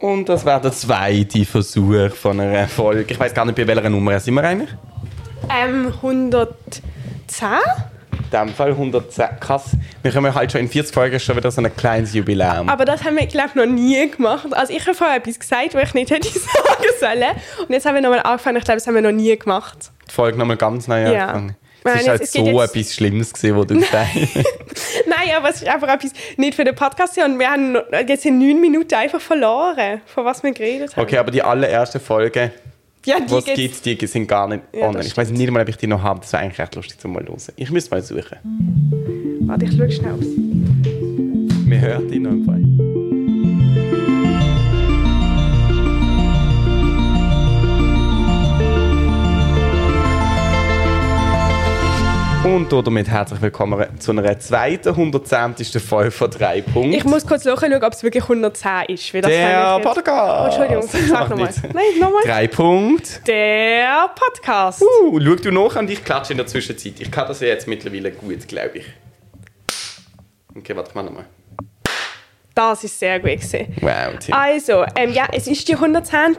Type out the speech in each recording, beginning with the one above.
Und das wäre der zweite Versuch von einer Folge. Ich weiß gar nicht, bei welcher Nummer sind wir eigentlich? Ähm, 110? In dem Fall 110. Krass. Wir können halt schon in 40 Folgen schon wieder so ein kleines Jubiläum. Aber das haben wir, glaube ich, noch nie gemacht. Also ich habe vorher etwas gesagt, was ich nicht hätte sagen sollen. Und jetzt haben wir nochmal angefangen. Ich glaube, das haben wir noch nie gemacht. Die Folge nochmal ganz neu Ja. angefangen. Nein, Es ist jetzt- halt es so jetzt- etwas Schlimmes gewesen, was du gesagt hast. Nein, aber es ist einfach etwas nicht für den Podcast. Und wir haben noch- jetzt in neun Minuten einfach verloren, von was wir geredet haben. Okay, aber die allerersten Folgen, Ja, die es gibt's- gibt, die sind gar nicht Ja, online. Ich weiß nicht mal, ob ich die noch habe. Das wäre eigentlich recht lustig zum mal hören. Ich müsste mal suchen. Warte, ich schaue schnell aus. Wir hören die noch im Fall. Und damit herzlich willkommen zu einer zweiten 110. Folge von 3 Punkten. Ich muss kurz schauen, ob es wirklich 110 ist. Weil das der ich Podcast. Oh, Entschuldigung, sag Mach nochmal. Nein, nochmal. 3 Punkte. Der Podcast. Uh, schau du noch und ich klatsche in der Zwischenzeit. Ich kann das ja jetzt mittlerweile gut, glaube ich. Okay, warte mal nochmal. Das ist sehr gut gewesen. Wow, Tim. Also, ähm, ja, es ist die 110.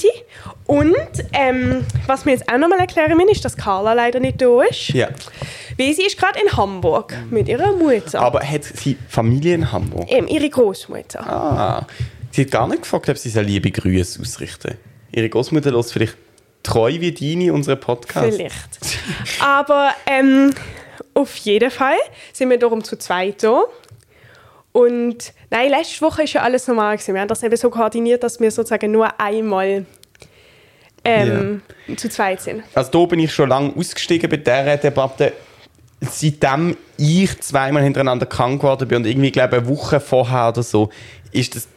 Und ähm, was wir jetzt auch nochmal erklären müssen, ist, dass Carla leider nicht da ist. Ja. Sie ist gerade in Hamburg mit ihrer Mutter. Aber hat sie Familie in Hamburg? Ähm, ihre Großmutter. Ah. Sie hat gar nicht gefragt, ob sie so liebe Grüße ausrichten. Ihre Großmutter lässt vielleicht treu wie deine unseren Podcast. Vielleicht. Aber ähm, auf jeden Fall sind wir darum zu zweit da. Und nein, letzte Woche ist ja alles normal gewesen. Wir haben das eben so koordiniert, dass wir sozusagen nur einmal ähm, zu zweit sind. Also da bin ich schon lange ausgestiegen bei dieser Debatte. Seitdem ich zweimal hintereinander krank geworden bin und irgendwie, glaube eine Woche vorher oder so, ist das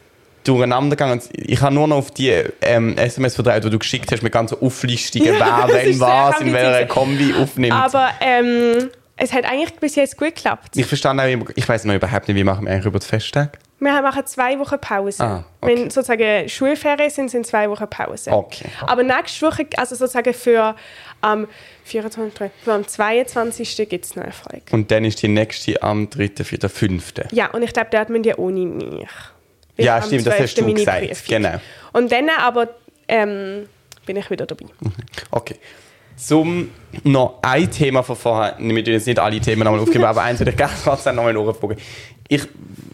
durcheinander gegangen. Ich habe nur noch auf die ähm, SMS vertraut, die du geschickt hast, mit ganzen Auflistungen, wer, wenn, was, in welcher. Kombi aufnimmt. Aber ähm, es hat eigentlich bis jetzt gut geklappt. ich verstehe auch, immer- ich weiß noch überhaupt nicht, wie machen wir eigentlich über das Festtage? Wir machen zwei Wochen Pause. Ah, okay. Wenn sozusagen Schulferien sind, sind zwei Wochen Pause. Okay. Aber nächste Woche, also sozusagen für am 24, für am 22. gibt es eine Folge. Und dann ist die nächste am 3., 4., 5. Ja, und ich glaube, dort müssen die ohne mich. Ja, stimmt, das 12. hast du gesagt, genau. Und dann aber ähm, bin ich wieder dabei. Okay. Zum noch ein Thema von vorher, wir tun jetzt nicht alle Themen nochmal aufgeben, aber eins würde ich gerne trotzdem nochmal nachfragen. Ich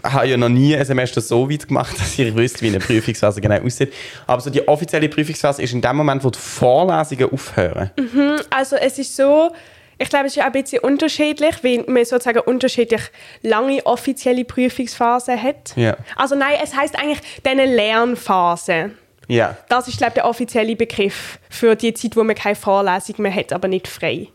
habe ja noch nie ein Semester so weit gemacht, dass ich wüsste, wie eine Prüfungsphase genau aussieht. Aber so die offizielle Prüfungsphase ist in dem Moment, wo die Vorlesungen aufhören. Also es ist so, ich glaube, es ist auch ein bisschen unterschiedlich, weil man sozusagen unterschiedlich lange offizielle Prüfungsphasen hat. Ja. Also nein, es heißt eigentlich diese Lernphase. Ja. Das ist, glaube ich, der offizielle Begriff für die Zeit, wo man keine Vorlesung mehr hat, aber nicht frei.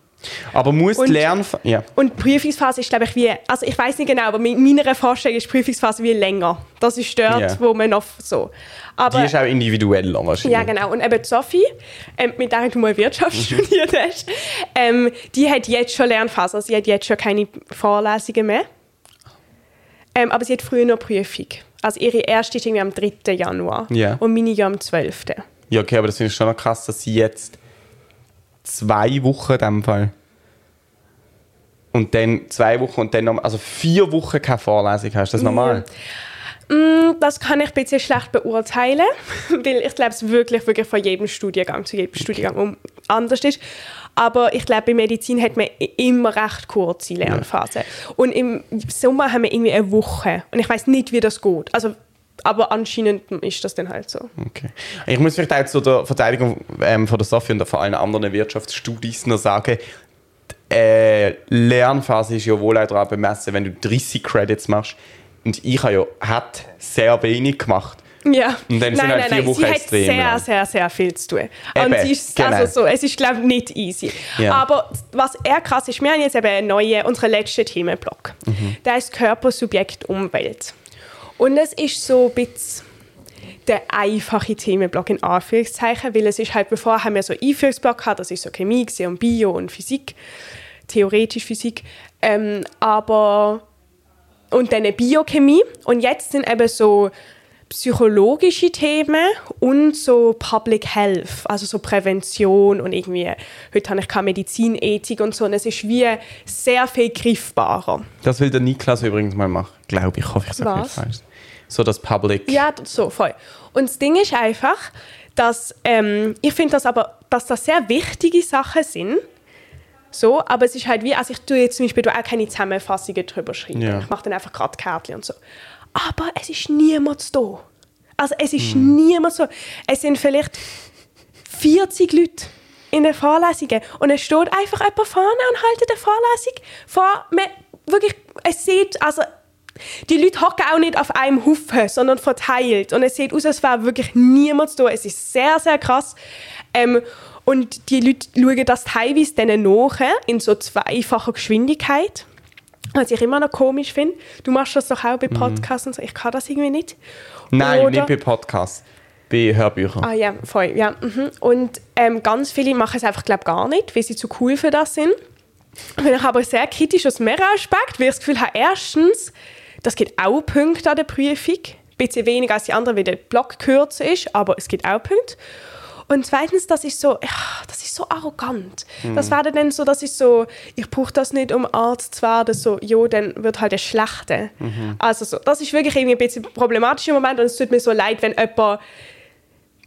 Aber muss Und- die Lernf ja. Und die Prüfungsphase ist, glaube ich, wie, also ich weiß nicht genau, aber mit meiner Vorstellung ist die Prüfungsphase wie länger. Das ist dort, Ja. wo man noch so. Aber, Die ist auch individueller wahrscheinlich. ja, genau. Und eben Sophie, ähm, mit der du mal Wirtschaft studiert hast, ähm, die hat jetzt schon Lernphase. Also sie hat jetzt schon keine Vorlesungen mehr. Ähm, aber sie hat früher noch Prüfung. Also ihre erste ist irgendwie am 3. Januar. Ja. Und meine ja am 12. Ja, okay, aber das finde ich schon noch krass, dass sie jetzt zwei Wochen in dem Fall und dann zwei Wochen und dann noch, also vier Wochen keine Vorlesung hast. Das ist normal. Mm, Das kann ich ein bisschen schlecht beurteilen, weil ich glaube, es wirklich, wirklich von jedem Studiengang zu jedem Studiengang um- anders ist. Aber ich glaube, bei Medizin hat man immer recht kurze Lernphasen. Und im Sommer haben wir irgendwie eine Woche. Und ich weiß nicht, wie das geht. Also, aber anscheinend ist das dann halt so. Okay. Ich muss vielleicht auch zu der Verteidigung ähm, von der Sophie und von allen anderen Wirtschaftsstudis noch sagen, die äh, Lernphase ist ja wohl auch daran bemessen, wenn du 30 Credits machst. Und ich habe ja hat sehr wenig gemacht. Ja. Und dann sind halt vier Wochen Sie hat sehr, sehr, sehr viel zu tun. Eben, und sie ist, genau. also so, es ist, glaube ich, nicht easy. Ja. Aber was eher krass ist, wir haben jetzt eben einen neuen, unseren letzten Themenblock. Mhm. Der ist Körper, Subjekt, Umwelt. Und es ist so ein bisschen der einfache Themenblock in Anführungszeichen, weil es ist halt, bevor haben wir so Einführungsblock gehabt, das ist so Chemie gewesen und Bio und Physik, theoretisch Physik, ähm, aber und dann eine Biochemie und jetzt sind eben so psychologische Themen und so Public Health, also so Prävention und irgendwie, heute habe ich keine Medizinethik und so und es ist wie sehr viel griffbarer. Das will der Niklas übrigens mal machen. Glaube ich. Hoffe, ich sage nicht falsch. so das Public. Ja, so, voll. Und das Ding ist einfach, dass ähm, ich finde das aber, dass das sehr wichtige Sachen sind. So, aber es ist halt wie, also ich tue jetzt zum Beispiel auch keine Zusammenfassungen drüber schreiben. Ja. Ich mache dann einfach gerade Kärtchen und so. Aber es ist niemand da. Also es ist niemand so. Es sind vielleicht 40 Leute in den Vorlesungen und es steht einfach jemand vorne und hält eine Vorlesung vor. Man, wirklich, es sieht, also die Leute hocken auch nicht auf einem Haufen, sondern verteilt. Und es sieht aus, als wäre wirklich niemand da. Es ist sehr, sehr krass. Ähm, und die Leute schauen das teilweise dann nach, in so zweifacher Geschwindigkeit. Was ich immer noch komisch finde. Du machst das doch auch bei Podcasts und so. Ich kann das irgendwie nicht. Nein, Oder- nicht bei Podcasts, bei Hörbüchern. Ah ja, voll, ja. Mhm. Und ähm, ganz viele machen es einfach, glaube gar nicht, weil sie zu cool für das sind. Bin ich aber sehr kritisch aus mehreren Aspekten, weil ich das Gefühl habe, erstens, das gibt auch Punkte an der Prüfung. Ein bisschen weniger als die anderen, weil der Block kürzer ist, aber es gibt auch Punkte. Und zweitens, das ist so, ja, das ist so arrogant. Das wäre dann so, das ist so, ich brauche das nicht, um Arzt zu werden, so, jo, dann wird halt der Schlechte. Also so, das ist wirklich irgendwie ein bisschen problematisch im Moment und es tut mir so leid, wenn jemand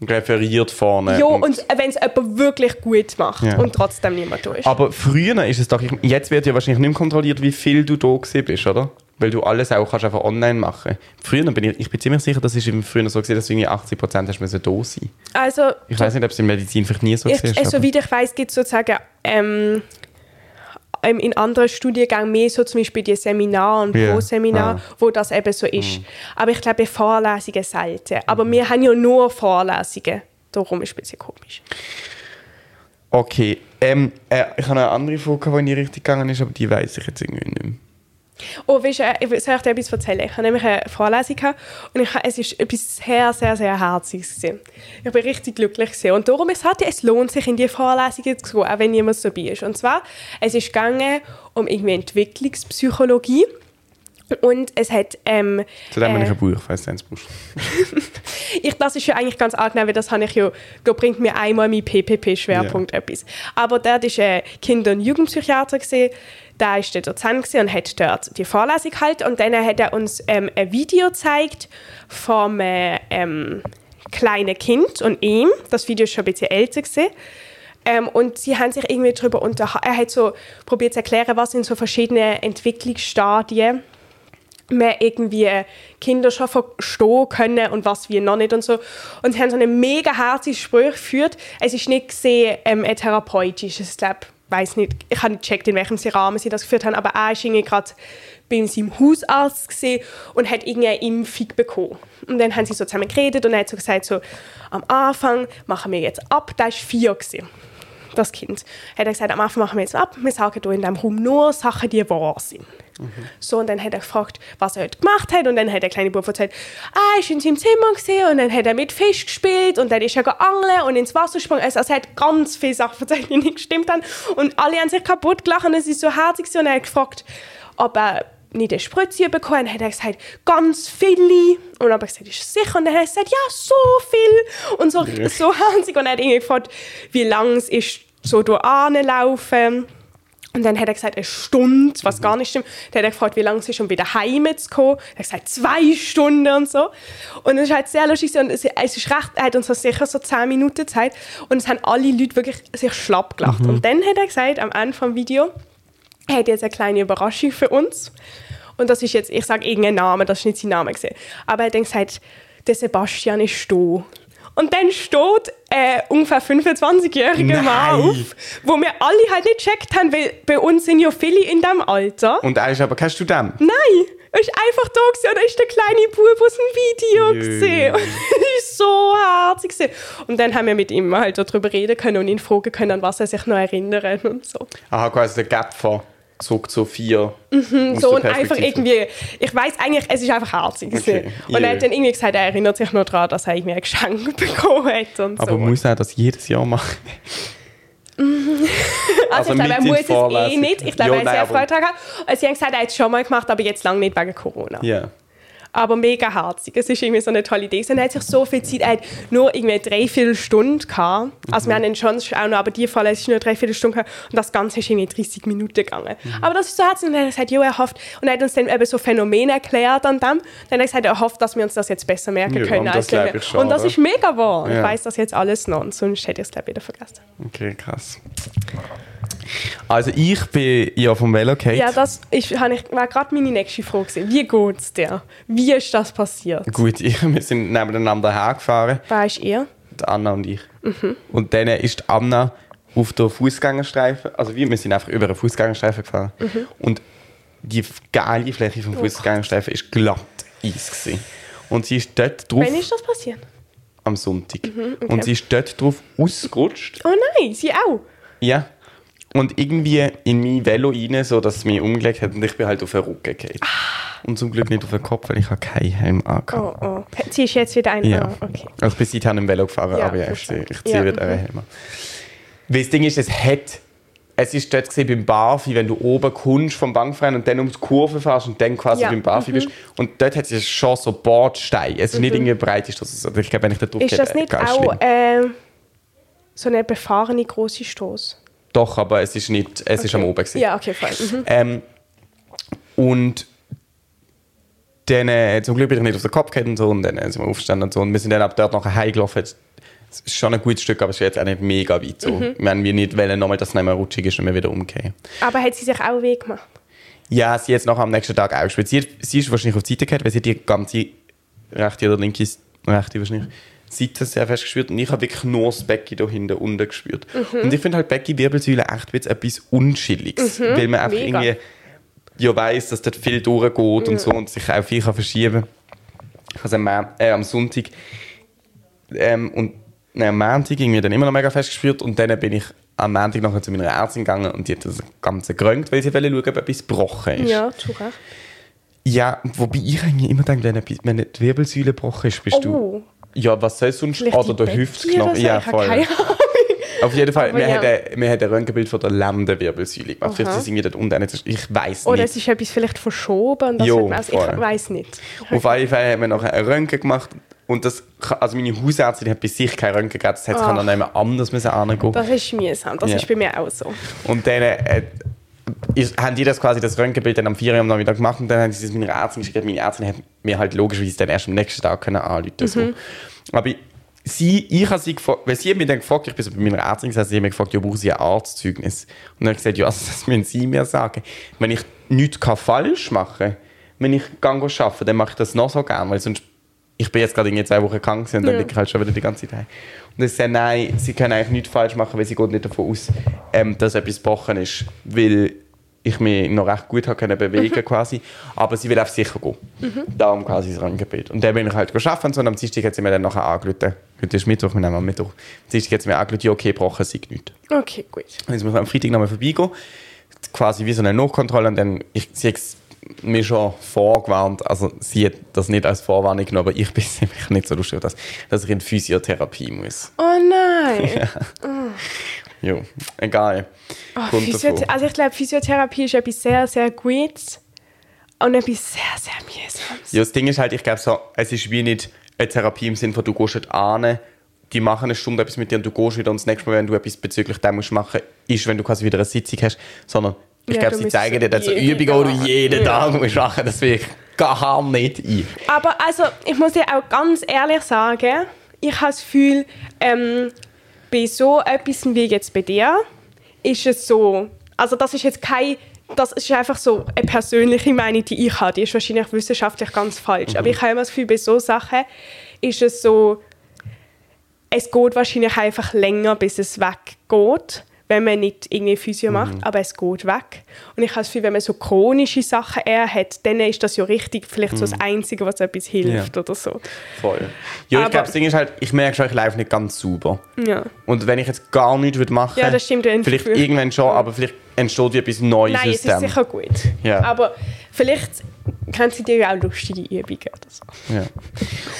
Referiert vorne. ja, Und- und wenn es jemand wirklich gut macht Ja. und trotzdem niemand da ist. Aber früher ist es doch, ich- jetzt wird ja wahrscheinlich nicht mehr kontrolliert, wie viel du da bist, oder? Weil du alles auch kannst einfach online machen. Früher bin ich, ich bin ziemlich sicher, das ist früher so gewesen, dass du irgendwie 80 Prozent hast müssen da sein. Also, Ich weiß nicht, ob es in Medizin vielleicht nie so ich, war. äh, soweit ich weiß, gibt es sozusagen ähm, ähm, in anderen Studiengängen mehr so zum Beispiel die Seminar und Ja. Pro-Seminar, Ah. wo das eben so ist. Aber ich glaube, Vorlesungen selten. Aber wir haben ja nur Vorlesungen. Darum ist es ein bisschen komisch. Okay, ähm, äh, ich habe eine andere Frage, die in die Richtung gegangen ist, aber die weiß ich jetzt irgendwie nicht mehr. Oh, weißt du, äh, ich soll dir etwas erzählen? Ich habe nämlich eine Vorlesung und ich, es ist etwas sehr, sehr, sehr Herziges. Ich bin richtig glücklich gewesen. und darum es halt, es lohnt sich in die Vorlesungen zu gehen, auch wenn niemand dabei ist. Und zwar, es gegangen um irgendwie Entwicklungspsychologie und es hat ähm, Zu dem habe ich äh, ein Buch, falls du eins brauchst. ich, das ist ja eigentlich ganz angenehm, weil das habe ich ja, da bringt mir einmal mein PPP-Schwerpunkt etwas. Aber dort war ein Kinder- und Jugendpsychiater, gewesen, der war der Dozent und hat dort die Vorlesung gehalten und dann hat er uns ähm, ein Video gezeigt vom äh, ähm, kleinen Kind und ihm. Das Video ist schon ein bisschen älter gewesen. Ähm, und sie haben sich irgendwie darüber unterhalten. Er hat so probiert zu erklären, was sind so verschiedene Entwicklungsstadien man irgendwie Kinder schon verstehen können und was wir noch nicht und so. Und sie haben so eine mega herzige Gespräch geführt. Es ist nicht gesehen ähm, ein therapeutisches, glaube, weiß nicht, ich habe nicht gecheckt, in welchem Rahmen sie das geführt haben, aber er irgendwie gerade bei seinem Hausarzt gesehen und hat irgendeine Impfung bekommen. Und dann haben sie so zusammen geredet und er hat so gesagt, so, am Anfang machen wir jetzt ab, da war vier gewesen das Kind. Hat er gesagt, am Anfang machen wir jetzt ab, wir sagen hier in diesem Raum nur Sachen, die wahr sind. So, und dann hat er gefragt, was er heute gemacht hat. Und dann hat der kleine Bub erzählt, ah, ist in seinem Zimmer gesehen und dann hat er mit Fisch gespielt und dann ist er geangelt und ins Wasser gesprungen. Also, er hat ganz viele Sachen erzählt, die nicht gestimmt haben. Und alle haben sich kaputt gelacht und es ist so herzig und er hat gefragt, ob er nicht eine Spritze bekommen hat. Dann hat er gesagt, ganz viele. Und dann habe ich gesagt, ist sicher? Und dann hat er gesagt, ja, so viel. Und so, so herzig. Und er hat irgendwie gefragt, wie lang es ist, so durch laufen. Und dann hat er gesagt, eine Stunde, was gar nicht stimmt. Dann hat er gefragt, wie lange es ist, um wieder heim zu kommen. Er hat gesagt, zwei Stunden und so. Und es ist halt sehr lustig. Und es, es ist recht, er hat uns sicher so zehn Minuten Zeit. Und es haben alle Leute wirklich sich schlapp gelacht. Und dann hat er gesagt, am Ende vom Video, er hat jetzt eine kleine Überraschung für uns. Und das ist jetzt, ich sage irgendeinen Namen, das ist nicht sein Name gesehen. Aber er hat dann gesagt, der Sebastian ist da. Und dann steht äh, ungefähr 25-jähriger Nein. Mann auf, wo wir alle halt nicht gecheckt haben, weil bei uns sind ja viele in diesem Alter. Und er ist aber kein Student. Nein, er ist einfach da gewesen, und da ist der kleine Bub aus dem Video gesehen. Und das ist so herzig gewesen. Und dann haben wir mit ihm halt darüber reden können und ihn fragen können, an was er sich noch erinnert und so. Aha, quasi der Gap von zurück zu vier. Mhm, so und einfach irgendwie, ich weiß eigentlich, es ist einfach herzig. Okay. Und er hat dann irgendwie gesagt, er erinnert sich noch daran, dass er irgendwie ein Geschenk bekommen hat und Aber so. muss er das jedes Jahr machen? also, also ich glaube, er muss es eh Vorlesung. nicht. Ich glaube, Ja, er hat nein, sehr Freude daran. Also, sie haben gesagt, er hat es schon mal gemacht, aber jetzt lange nicht wegen Corona. Ja. Aber mega herzig. Es ist irgendwie so eine tolle Idee. Und er hat sich so viel Zeit, er hat nur irgendwie drei Viertelstunden gehabt. Also wir haben ihn schon auch noch, aber die Fall, es ist nur drei Viertelstunden gehabt und das Ganze ist irgendwie 30 Minuten gegangen. Aber das ist so herzig und er hat gesagt, jo, er hofft, und er hat uns dann eben so Phänomene erklärt an dem. Dann hat er gesagt, er hofft, dass wir uns das jetzt besser merken Ja, können. und das als wir- ich schon, und das ist mega wahr. Ich Ja. weiß das jetzt alles noch und sonst hätte ich es glaube ich wieder vergessen. Okay, krass. Also ich bin ja vom Velo gefallen. Ja, das habe ich, war gerade meine nächste Frage. gewesen. Wie geht es dir? Wie ist das passiert? Gut, ich, wir sind nebeneinander hergefahren, Wer ist ihr? die Anna und ich. Mhm. Und dann ist die Anna auf der Fußgängerstreifen, also wir, wir sind einfach über einen Fußgängerstreifen gefahren. Mhm. Und die geile Fläche vom Fußgängerstreifen ist glatt Eis gewesen. Und sie ist dort drauf Wann ist das passiert? am Sonntag. Mhm, Und sie ist dort drauf ausgerutscht. Oh nein, sie auch. Ja. Und irgendwie in mein Velo rein, so dass es mich umgelegt hat und ich bin halt auf den Rücken gefallen. Und zum Glück nicht auf den Kopf, weil ich habe keinen Helm angehabt. Oh, oh. Sie ist jetzt wieder ein. Ja. Ah, okay. Also ich bin seither im Velo gefahren, Ja, aber ja, ich ziehe, ich ziehe Ja, wieder mhm. einen Helm an. Weil das Ding ist, es hat... Es ist dort gesehen beim Barfi, wenn du oben kommst vom Bankverein und dann um die Kurve fährst und dann quasi Ja, beim Barfi bist. Und dort hat es schon so Bordsteine. Es ist nicht irgendwie breit. Ist das, also ich glaube, wenn ich da drauf Mhm. Ist das nicht auch äh, so eine befahrene große Straße? Doch, aber es ist nicht... Es ist am Oben gewesen. Ja, okay, voll. Mhm. Ähm, und dann, äh, zum Glück bin ich nicht auf den Kopf gefallen und so, und dann äh, sind wir aufgestanden und so. Und wir sind dann ab dort nachher heimgelaufen. Es ist schon ein gutes Stück, aber es ist jetzt auch nicht mega weit so. Mhm. Wir haben wir nicht wollen, nochmal, dass es nicht mehr rutschig ist und wir wieder umgehen. Aber hat sie sich auch weh gemacht? Ja, sie jetzt nachher am nächsten Tag auch gespielt. Sie, sie ist wahrscheinlich auf die Seite gehabt, weil sie die ganze rechte oder linke, rechte wahrscheinlich, Seite sehr fest gespürt. Und ich habe wirklich nur das Becken da hinten unten gespürt. Mhm. Und ich finde halt Becken-Wirbelsäule echt etwas Unschilliges. Weil man einfach Mhm. mega. irgendwie ja weiss, dass dort viel durchgeht und so und sich auch viel kann verschieben kann. Also am, äh, am Sonntag ähm, und nein, am Montag irgendwie dann immer noch mega fest gespürt und dann bin ich am Montag nachher zu meiner Ärztin gegangen und die hat das Ganze gerönt, weil sie wollte schauen, ob etwas gebrochen ist. Ja, zu Recht. Ja, wobei ich eigentlich immer denke, wenn, wenn die Wirbelsäule gebrochen ist, bist du... Ja, was soll sonst? vielleicht Oder der Hüftknochen. oder so? Ja, Ich voll. Auf jeden Fall, Aber wir, ja. haben ein, wir haben ein Röntgenbild von der Lendenwirbelsäule gemacht. Vielleicht Aha. ist es irgendwie dort unten. nicht- Ich weiß Oder nicht. es ist etwas vielleicht verschoben. Das Jo, also, ich weiß nicht. Auf jeden Fall haben wir nachher ein Röntgen gemacht. Und das, also meine Hausärztin hat bei sich kein Röntgen gegeben. Das heißt, kann Ach. dann jemand anders müssen angehen. Das ist mühsam. Das Ja. ist bei mir auch so. Und dann äh, ist, haben die das quasi das Röntgenbild dann am 4 Uhr am Nachmittag gemacht und dann haben sie es meiner Ärztin geschickt. Meine Ärztin hat mir halt logischerweise dann erst am nächsten Tag können anrufen so. Aber sie, ich habe sie gefragt, weil sie hat mich dann gefragt, ich bin so bei meiner Ärztin gesessen, sie hat mich gefragt, ja, brauchen Sie ein Arztzeugnis? Und dann habe ich gesagt, ja, also das müssen Sie mir sagen. Wenn ich nichts falsch machen kann, wenn ich gehe arbeiten, dann mache ich das noch so gerne, weil sonst ich bin jetzt gerade irgendwie zwei Wochen krank und dann Ja. liege ich halt schon wieder die ganze Zeit. Und ich sage, nein, sie können eigentlich nichts falsch machen, weil sie geht nicht davon aus, ähm, dass etwas gebrochen ist, weil ich mich noch recht gut können bewegen quasi, aber sie will auf sicher gehen. Darum quasi das Röntgenbild. Und dann bin ich halt geschafft und und am Dienstag hat sie mir dann nachher angerufen. Heute ist Mittwoch, wir nehmen am Mittwoch. Am Dienstag hat sie mir angerufen, ja okay, gebrochen sei nichts. Okay, gut. Dann müssen wir am Freitag nochmal vorbeigehen. Quasi wie so eine Nachkontrolle. Und dann, ich, sie hat mir schon vorgewarnt. Also, sie hat das nicht als Vorwarnung genommen, aber ich bin ziemlich nicht so lustig, dass, dass ich in Physiotherapie muss. Oh nein. Egal. Oh, Kommt Physio davon. also ich glaube, Physiotherapie ist etwas sehr, sehr Gutes und etwas sehr, sehr mühsames. Ja, das Ding ist halt, ich glaube, so, es ist wie nicht eine Therapie im Sinne von, du gehst dort an, die machen eine Stunde etwas mit dir und du gehst wieder und das nächste Mal, wenn du etwas bezüglich dem musst machen, ist, wenn du quasi wieder eine Sitzung hast, sondern ich Ja, glaube, sie zeigen dir dann so Übungen, die du jeden Ja. Tag musst machen das will ich gar nicht ein. Aber also, ich muss dir auch ganz ehrlich sagen, ich habe das Gefühl, ähm, bei so etwas wie jetzt bei dir, ist es so, also das ist jetzt kein, das ist einfach so eine persönliche Meinung, die ich habe, die ist wahrscheinlich wissenschaftlich ganz falsch, aber ich habe immer das Gefühl, bei so Sachen ist es so, es geht wahrscheinlich einfach länger, bis es weggeht, wenn man nicht irgendwie Physio macht, aber es geht weg. Und ich habe das Gefühl, wenn man so chronische Sachen eher hat, dann ist das ja richtig vielleicht so das Einzige, was etwas hilft Ja. oder so. Voll. Ja, ich Aber- glaube, das Ding ist halt, ich merke schon, ich laufe nicht ganz sauber. Ja. Und wenn ich jetzt gar nichts würde machen Ja, das stimmt, vielleicht irgendwann schon, aber vielleicht entsteht wie etwas Neues Nein, es ist sicher gut. Ja. Aber vielleicht kennen sie dir ja auch lustige Übungen oder so. Ja.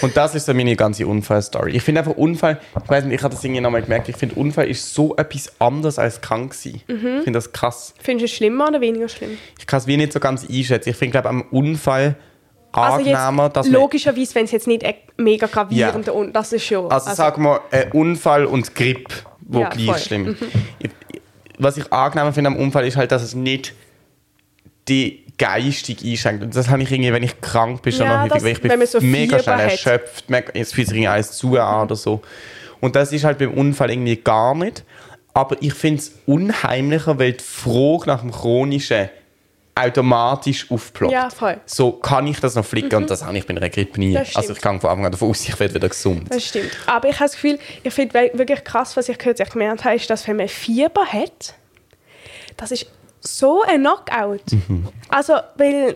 Und das ist so meine ganze Unfallstory. Ich finde einfach Unfall, ich weiß nicht, ich habe das irgendwie nochmal gemerkt, ich finde Unfall ist so etwas anderes als krank sein. Mhm. Ich finde das krass. Findest du es schlimmer oder weniger schlimm? Ich kann es wie nicht so ganz einschätzen. Ich finde, glaube am Unfall angenehmer, also dass jetzt, man... logischerweise, wenn es jetzt nicht ein mega gravierender und das ist schon. Also, sagen wir, ein Unfall und Grip, wo Ja, gleich voll. schlimm. Ich- Was ich angenehmer finde am Unfall ist halt, dass es nicht die geistig einschränkt. Und das habe ich irgendwie, wenn ich krank bin, schon Ja, noch häufig, weil ich bin so mega schnell hat. erschöpft, mega- es fühlt sich irgendwie alles zu an oder so. Und das ist halt beim Unfall irgendwie gar nicht. Aber ich finde es unheimlicher, weil die Frage nach dem Chronischen automatisch aufploppt. Ja, voll. Mhm. So kann ich das noch flicken und das habe ich bei einer Grippe nie. Also ich gehe von Anfang an davon aus, ich werde wieder gesund. Das stimmt. Aber ich habe das Gefühl, ich finde wirklich krass, was ich kürzlich gemerkt habe, ist, dass wenn man Fieber hat, das ist so ein Knockout. Also, weil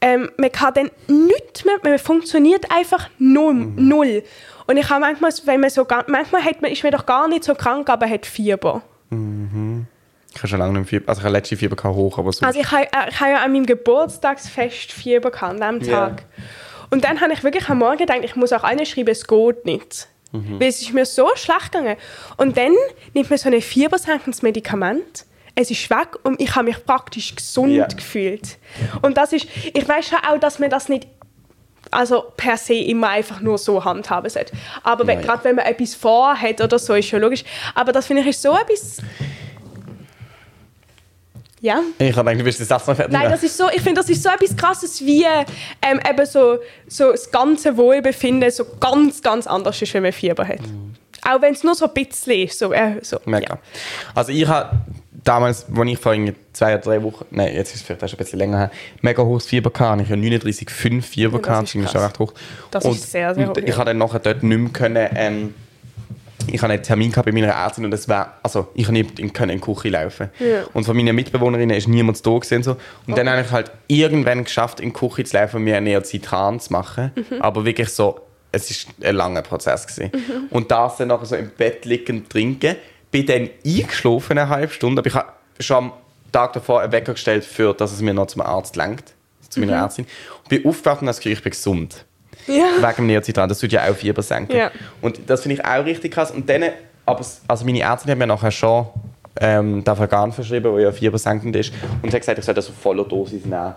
ähm, man kann dann nichts mehr, man funktioniert einfach null. null. Und ich habe manchmal, wenn man so, manchmal hat man, ist man doch gar nicht so krank, aber hat Fieber. Ich habe schon lange nicht Fieber, also ich habe letzte Fieber hoch, aber so. Also ich habe äh, ich habe ja an meinem Geburtstagsfest Fieber gehabt, an diesem. Tag. Und dann habe ich wirklich am Morgen gedacht, ich muss auch allen schreiben, es geht nicht. Mhm. Weil es ist mir so schlecht gegangen. Und dann nimmt man so ein fiebersenkendes Medikament. Es ist weg und ich habe mich praktisch gesund Ja. gefühlt. Und das ist, ich weiß schon auch, dass man das nicht also per se immer einfach nur so handhaben sollte. Aber Ja, ja. gerade wenn man etwas vorhat oder so, ist schon logisch. Aber das finde ich ist so etwas... Ja. ich habe gedacht, du willst den Satz noch fertig Nein, das ist so, ich finde, das ist so etwas Krasses, wie ähm, eben so, so das ganze Wohlbefinden so ganz, ganz anders ist, wenn man Fieber hat. Auch wenn es nur so ein bisschen ist. So, äh, so. Mega. Also ich habe damals, als ich vor zwei oder drei Wochen, nein, jetzt ist es vielleicht auch schon ein bisschen länger her, mega hohes Fieber gehabt. Ich habe 39,5 Fieber das gehabt, ist das ist schon recht hoch. Das und, ist sehr, sehr hoch, Ich habe dann nachher dort nicht mehr können, ähm, ich habe einen Termin gehabt bei meiner Ärztin und es war, also ich habe nicht in, die Küche laufen. Ja. Und von meinen Mitbewohnerinnen ist niemand da gewesen. So. Und dann habe ich halt irgendwann geschafft, in die Küche zu laufen und mir eine Neozitran zu machen. Mhm. Aber wirklich so, es ist ein langer Prozess gewesen. Und das dann nachher so im Bett liegend trinken. Bin dann eingeschlafen eine halbe Stunde, aber ich habe schon am Tag davor einen Wecker gestellt, für, dass es mir noch zum Arzt lenkt, zu Mhm. meiner Ärztin. Und bin aufgewacht und habe das Gefühl, ich bin gesund Ja. wegen dem Neozitran. Das tut ja auch Fieber senken. Ja. Und das finde ich auch richtig krass. Und dann, aber also meine Ärztin hat mir nachher schon ähm, Dafagan verschrieben, der ja fiebersenkend ist, und hat gesagt, ich soll das auf voller Dosis nehmen.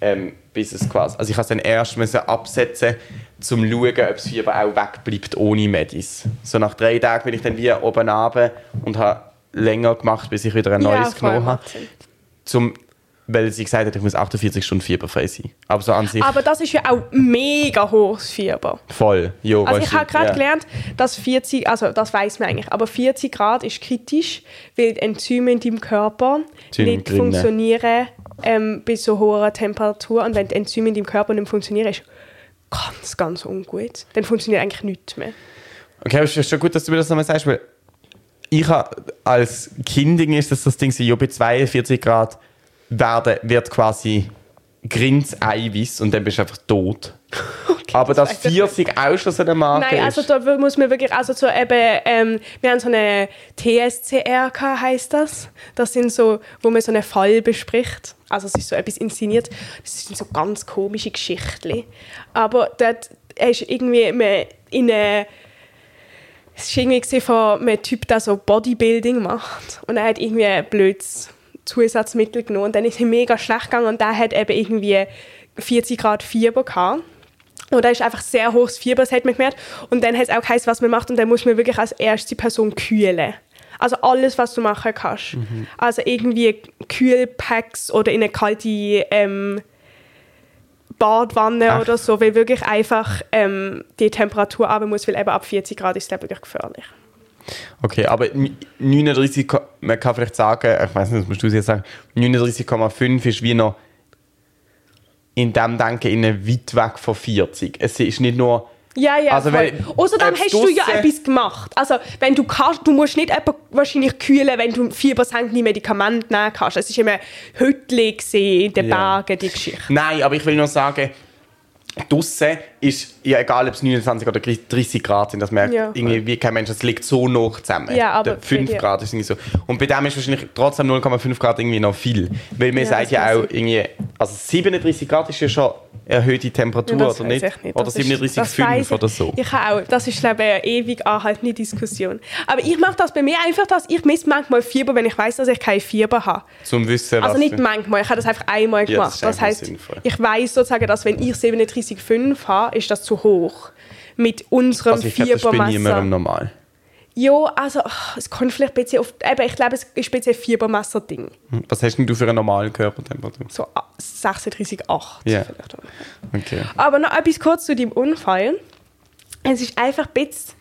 Ähm, bis es quasi, also ich musste dann erst müssen absetzen, um zu schauen, ob das Fieber auch wegbleibt ohne Medis. So nach drei Tagen bin ich dann wieder oben runter und habe länger gemacht, bis ich wieder ein neues voll, genommen habe. Zum, weil sie gesagt hat, ich muss 48 Stunden fieberfrei sein. Aber so an sich Aber das ist ja auch mega hohes Fieber. voll. Jo, Also ich habe gerade ja. gelernt, dass 40, also das weiß man eigentlich, aber 40 Grad ist kritisch, weil die Enzyme in deinem Körper Sind nicht funktionieren ähm, bei so hoher Temperatur. Und wenn die Enzyme in deinem Körper nicht funktionieren, ist ganz, ganz ungut. Dann funktioniert eigentlich nichts mehr. Okay, aber es ist schon gut, dass du mir das nochmal sagst, weil ich habe als Kind ist das das Ding, so, ja, bei 42 Grad werden, wird quasi Grins-Eiweiß und dann bist du einfach tot. Aber weiß ich 40 auch schon so eine Marke Nein, also da muss man wirklich, also so eben, ähm, wir haben so eine TSCR gehabt, heisst das. Das sind so, wo man so einen Fall bespricht. Also es ist so etwas inszeniert. Das sind so ganz komische Geschichten. Aber dort ist irgendwie in eine es war irgendwie von einem Typ, der so Bodybuilding macht. Und er hat irgendwie ein blödes Zusatzmittel genommen. Und dann ist es mega schlecht gegangen. Und der hat eben irgendwie 40 Grad Fieber gehabt. Und da ist einfach sehr hohes Fieber, das hat man gemerkt. Und dann hat es auch geheißen, was man macht. Und dann muss man wirklich als erste Person kühlen. Also alles, was du machen kannst. Also irgendwie Kühlpacks oder in eine kalte ähm, Badwanne Ach. oder so, weil wirklich einfach ähm, die Temperatur runter muss, weil eben ab 40 Grad ist das wirklich gefährlich. Okay, aber 39, ko- man kann vielleicht sagen, ich weiß nicht, das musst du jetzt sagen, 39,5 ist wie noch in dem Denken innen weit weg von 40. Es ist nicht nur Ja, ja, Also, weil- Außerdem hast du ja etwas gemacht. Also, wenn du kannst, du musst nicht etwa wahrscheinlich kühlen, wenn du fiebersenkende Medikamente nehmen kannst. Es ist immer Hütli in den Ja. Bergen, die Geschichte. Nein, aber ich will nur sagen, draussen ist ja egal, ob es 29 oder 30 Grad sind, das merkt Ja. irgendwie wie kein Mensch, es liegt so nah zusammen. Ja, aber Der 5 bei dir- Grad ist irgendwie so. Und bei dem ist wahrscheinlich trotzdem 0,5 Grad irgendwie noch viel. Weil man Ja, sagt ja auch irgendwie, also 37 Grad ist ja schon erhöhte Temperatur, Ja, das oder nicht? ich nicht. Oder Das ist- 37,5 das weiss ich. oder so. Ich auch. Das ist, glaube ich, eine ewig anhaltende Diskussion. Aber ich mache das bei mir einfach, dass ich messe manchmal Fieber, wenn ich weiß, dass ich kein Fieber habe. Zum Wissen, Also nicht manchmal, ich habe das einfach einmal Ja, das gemacht. ist das eigentlich heißt, ich weiß sozusagen, dass wenn ich 37,5 habe, ist das zu hoch. Mit unserem also ich hätte das bei niemandem Fiebermesser. normal. Ja, also ach, es kommt vielleicht ein bisschen auf... Eben, ich glaube, es ist ein bisschen ein Fiebermesser-Ding. Hm, Was hast denn du für eine normale Körpertemperatur? So ah, 36,8 Ja. vielleicht. Okay. Aber noch etwas kurz zu deinem Unfall. Es ist einfach ein bisschen,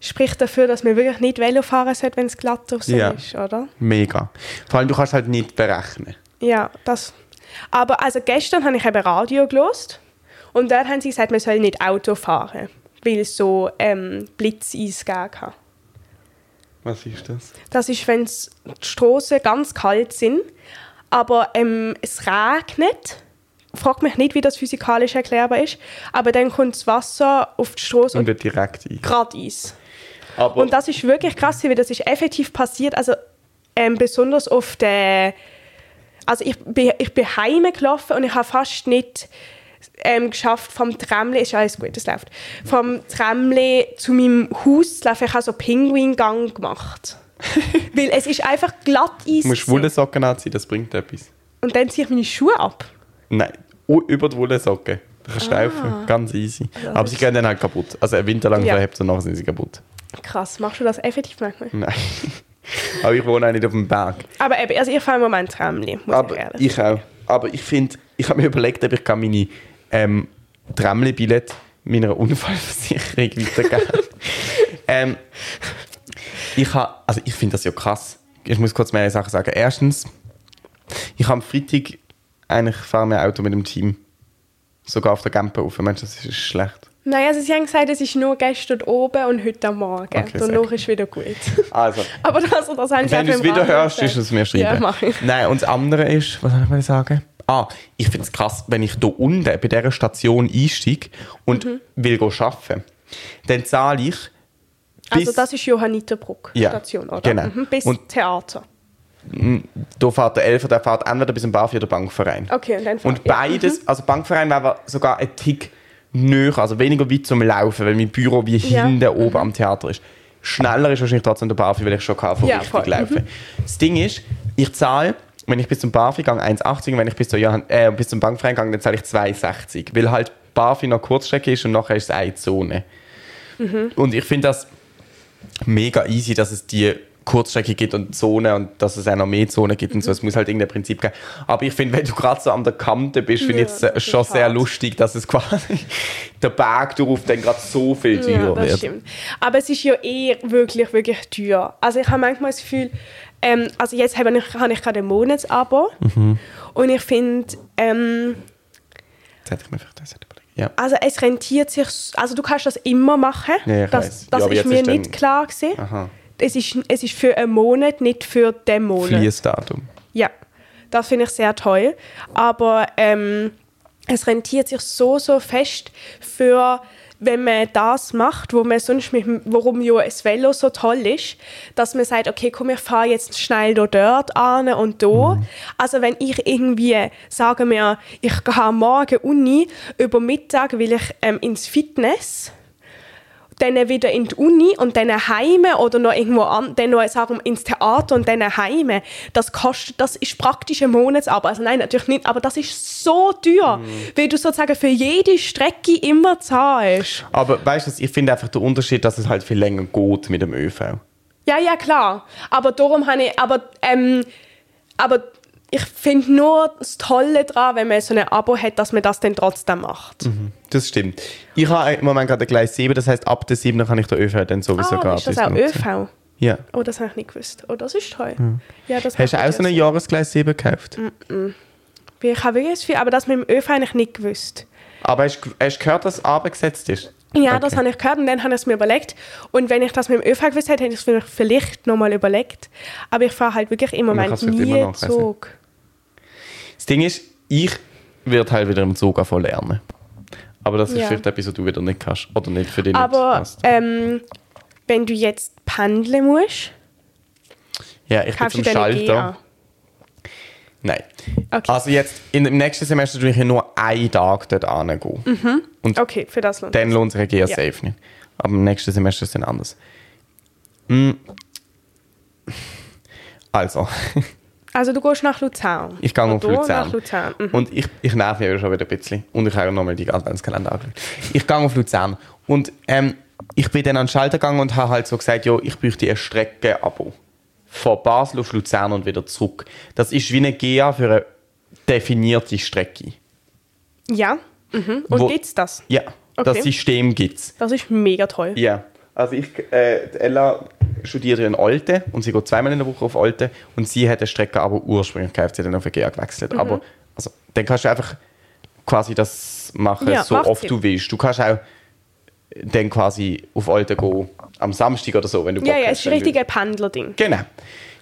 spricht dafür, dass man wirklich nicht Velo fahren sollte, wenn es glatt draussen Ja. ist, oder? Mega. Vor allem, du kannst halt nicht berechnen. Ja, das. Aber also gestern habe ich eben Radio gelost und dort haben sie gesagt, man soll nicht Auto fahren, weil es so ähm, Blitzeis gegeben hat. Was ist das? Das ist, wenn die Straßen ganz kalt sind, aber ähm, es regnet. Frag mich nicht, wie das physikalisch erklärbar ist, aber dann kommt das Wasser auf die Straße Und und wird direkt ein. gerade Eis. Aber Und das ist wirklich krass, weil das ist effektiv passiert. Also ähm, besonders auf der. Also ich bin, ich bin heimgelaufen und ich habe fast nicht ähm, geschafft, vom Tramli, ist alles gut, es läuft, vom Tramli zu meinem Haus zu laufen. Ich habe so Pinguingang gemacht. Weil es ist einfach glatt Eis. du musst. Wollsocken anziehen, das bringt etwas. Und dann ziehe ich meine Schuhe ab. Nein, über die Wollsocken. Du kannst laufen, ganz easy. Aber sie gehen dann halt kaputt. Also ein Winter lang Ja. verhebt und nachher sind sie kaputt. Krass, machst du das effektiv manchmal? Nein. Aber ich wohne auch nicht auf dem Berg. Aber eben, also ich fahre im Moment Tramli, muss ich Aber ehrlich ich auch. Aber ich finde, ich habe mir überlegt, ob ich kann meine ähm, Tramli-Billett meiner Unfallversicherung weitergeben ähm, Ich habe, also ich finde das ja krass. Ich muss kurz mehrere Sachen sagen. Erstens, ich habe am Freitag eigentlich fahren wir Auto mit dem Team. Sogar auf der Gempe rauf. Meinst du, das ist schlecht? Nein, also sie haben gesagt, es ist nur gestern oben und heute am Morgen. Okay, Danach ist wieder gut. Also, Aber das, das haben sie Wenn du es wieder hörst, ist es mir schreiben. Ja, mach ich. Nein, und das andere ist, was soll ich mal sagen? Ah, ich finde es krass, wenn ich hier unten bei dieser Station einsteige und Mhm. will go arbeiten, dann zahle ich Also das ist Johanniterbruck Ja, Station, oder? genau. Mhm, bis Und- Theater. da fährt der Elfer, der fährt entweder bis zum BAFI oder Bankverein. Okay, und dann Und ja. Mhm. beides, also Bankverein wäre sogar ein Tick näher, also weniger weit zum Laufen, weil mein Büro wie Ja. Mhm. hinten oben am Theater ist. Schneller ist wahrscheinlich trotzdem der BAFI, weil ich schon kann, von Ja, richtig voll. Mhm. laufen. Das Ding ist, ich zahle, wenn ich bis zum BAFI gehe, 1,80 und wenn ich bis, zur Johann, äh, bis zum Bankverein gehe, dann zahle ich 2,60. Weil halt BAFI noch Kurzstrecke ist und nachher ist es eine Zone. Mhm. Und ich finde das mega easy, dass es die Kurzstrecke gibt und Zone und dass es auch noch mehr Zonen gibt und so. Es muss halt irgendein Prinzip geben. Aber ich finde, wenn du gerade so an der Kante bist, finde Ja, ich es das äh, schon sehr hart. lustig, dass es quasi der Berg darauf dann gerade so viel Ja, teurer das wird. stimmt. Aber es ist ja eh wirklich, wirklich teuer. Also ich habe manchmal das Gefühl, ähm, also jetzt habe ich, habe ich gerade ein Monatsabo Mhm. und ich finde, ähm, Jetzt hätte ich mir vielleicht das überlegt. Ja. also es rentiert sich, also du kannst das immer machen. Ja, ich das das Ja, ist mir ist nicht klar gewesen. Aha. Es ist, es ist für einen Monat, nicht für den Monat. Fließdatum. Ja, das finde ich sehr toll. Aber ähm, es rentiert sich so, so fest für, wenn man das macht, wo man sonst mit, warum ja ein Velo so toll ist, dass man sagt, okay, komm, ich fahre jetzt schnell da dort an und da. Also wenn ich irgendwie, sagen wir, ich gehe morgen Uni, über Mittag will ich ähm, ins Fitness, dann wieder in die Uni und dann heime oder noch irgendwo an, dann noch sagen ins Theater und dann heime. Das kostet, das ist praktisch ein Monatsabo. Also nein, natürlich nicht, aber das ist so teuer, weil du sozusagen für jede Strecke immer zahlst. Aber weißt du, ich finde einfach der Unterschied, dass es halt viel länger geht mit dem ÖV. Ja, ja, klar. Aber darum habe ich, aber, ähm, aber ich finde nur das Tolle daran, wenn man so ein Abo hat, dass man das dann trotzdem macht. Das stimmt. Ich habe im Moment gerade Gleis 7, das heißt ab der 7 kann ich den ÖV dann sowieso Ah, gratis ist das auch nutzen. ÖV? Ja. Oh, das habe ich nicht gewusst. Oh, das ist toll. Ja, das Hast du auch so ja ein Sinn. Jahresgleis 7 gekauft? Ich habe wirklich Gefühl, aber das mit dem ÖV habe ich nicht gewusst. Aber hast, du- gehört, dass es abgesetzt ist? Ja, Okay. das habe ich gehört und dann habe ich es mir überlegt. Und wenn ich das mit dem ÖV gewusst hätte, hätte ich es mir vielleicht nochmal überlegt. Aber ich fahre halt wirklich im Moment nie. Zug. Das Ding ist, ich werde halt wieder im Zug voll lernen. Aber das ist Ja. vielleicht etwas, was du wieder nicht kannst. Oder nicht für dich Aber ähm, wenn du jetzt pendeln musst, Ja, ich bin zum Schalter. Nein. Okay. Also jetzt, in, im nächsten Semester tue ich ja nur einen Tag dort hingehen. Und Okay, für das lohnt dann es. lohnt sich ein GA Ja. safe nicht. Aber im nächsten Semester ist es dann anders. Mm. Also, Also du gehst nach Luzern. ich gehe auf Oder Luzern. nach Luzern. Mhm. Und ich, ich nerv mich schon wieder ein bisschen. Und ich habe nochmal die Adventskalender angeschaut. Ich gehe auf Luzern. Und ähm, ich bin dann an den Schalter gegangen und habe halt so gesagt, ja, ich bräuchte ein Strecke-Abo. Von Basel auf Luzern und wieder zurück. Das ist wie eine GA für eine definierte Strecke. Ja. Mhm. Und Wo- gibt's das? Ja, das Okay. System gibt es. Das ist mega toll. Ja, also ich, äh, Ella studiert in Olten und sie geht zweimal in der Woche auf Olten und sie hat eine Strecke aber ursprünglich gekauft, sie hat dann auf GA gewechselt. Mhm. Aber also, dann kannst du einfach quasi das machen, Ja, so oft Sinn. du willst. Du kannst auch dann quasi auf Olten gehen, am Samstag oder so, wenn du Ja, Bock ja, hast, es ist ein richtiger Pendler-Ding. Genau.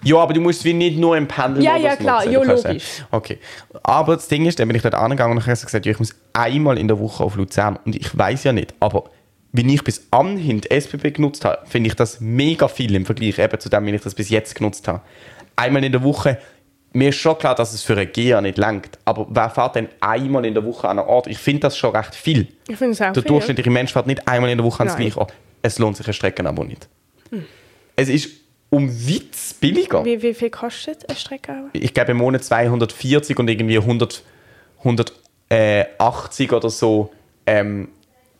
Ja, aber du musst wie nicht nur im Pendeln Ja, ja, klar. Ja, logisch. Okay. Aber das Ding ist, dann bin ich dort angegangen und habe gesagt, ja, ich muss einmal in der Woche auf Luzern. Und ich weiß ja nicht, aber wenn ich bis anhin die SBB genutzt habe, finde ich das mega viel im Vergleich eben zu dem, wie ich das bis jetzt genutzt habe. Einmal in der Woche, mir ist schon klar, dass es für eine GEA nicht langt. Aber wer fährt denn einmal in der Woche an einen Ort? Ich finde das schon recht viel. Ich finde es auch Der viel. durchschnittliche Mensch fährt nicht einmal in der Woche ans gleiche Ort. Es lohnt sich ein Streckenabo nicht. Es ist um Witz billiger. Wie, wie viel kostet eine Strecke? Ich glaube im Monat 240 und irgendwie 100, 180 oder so ähm,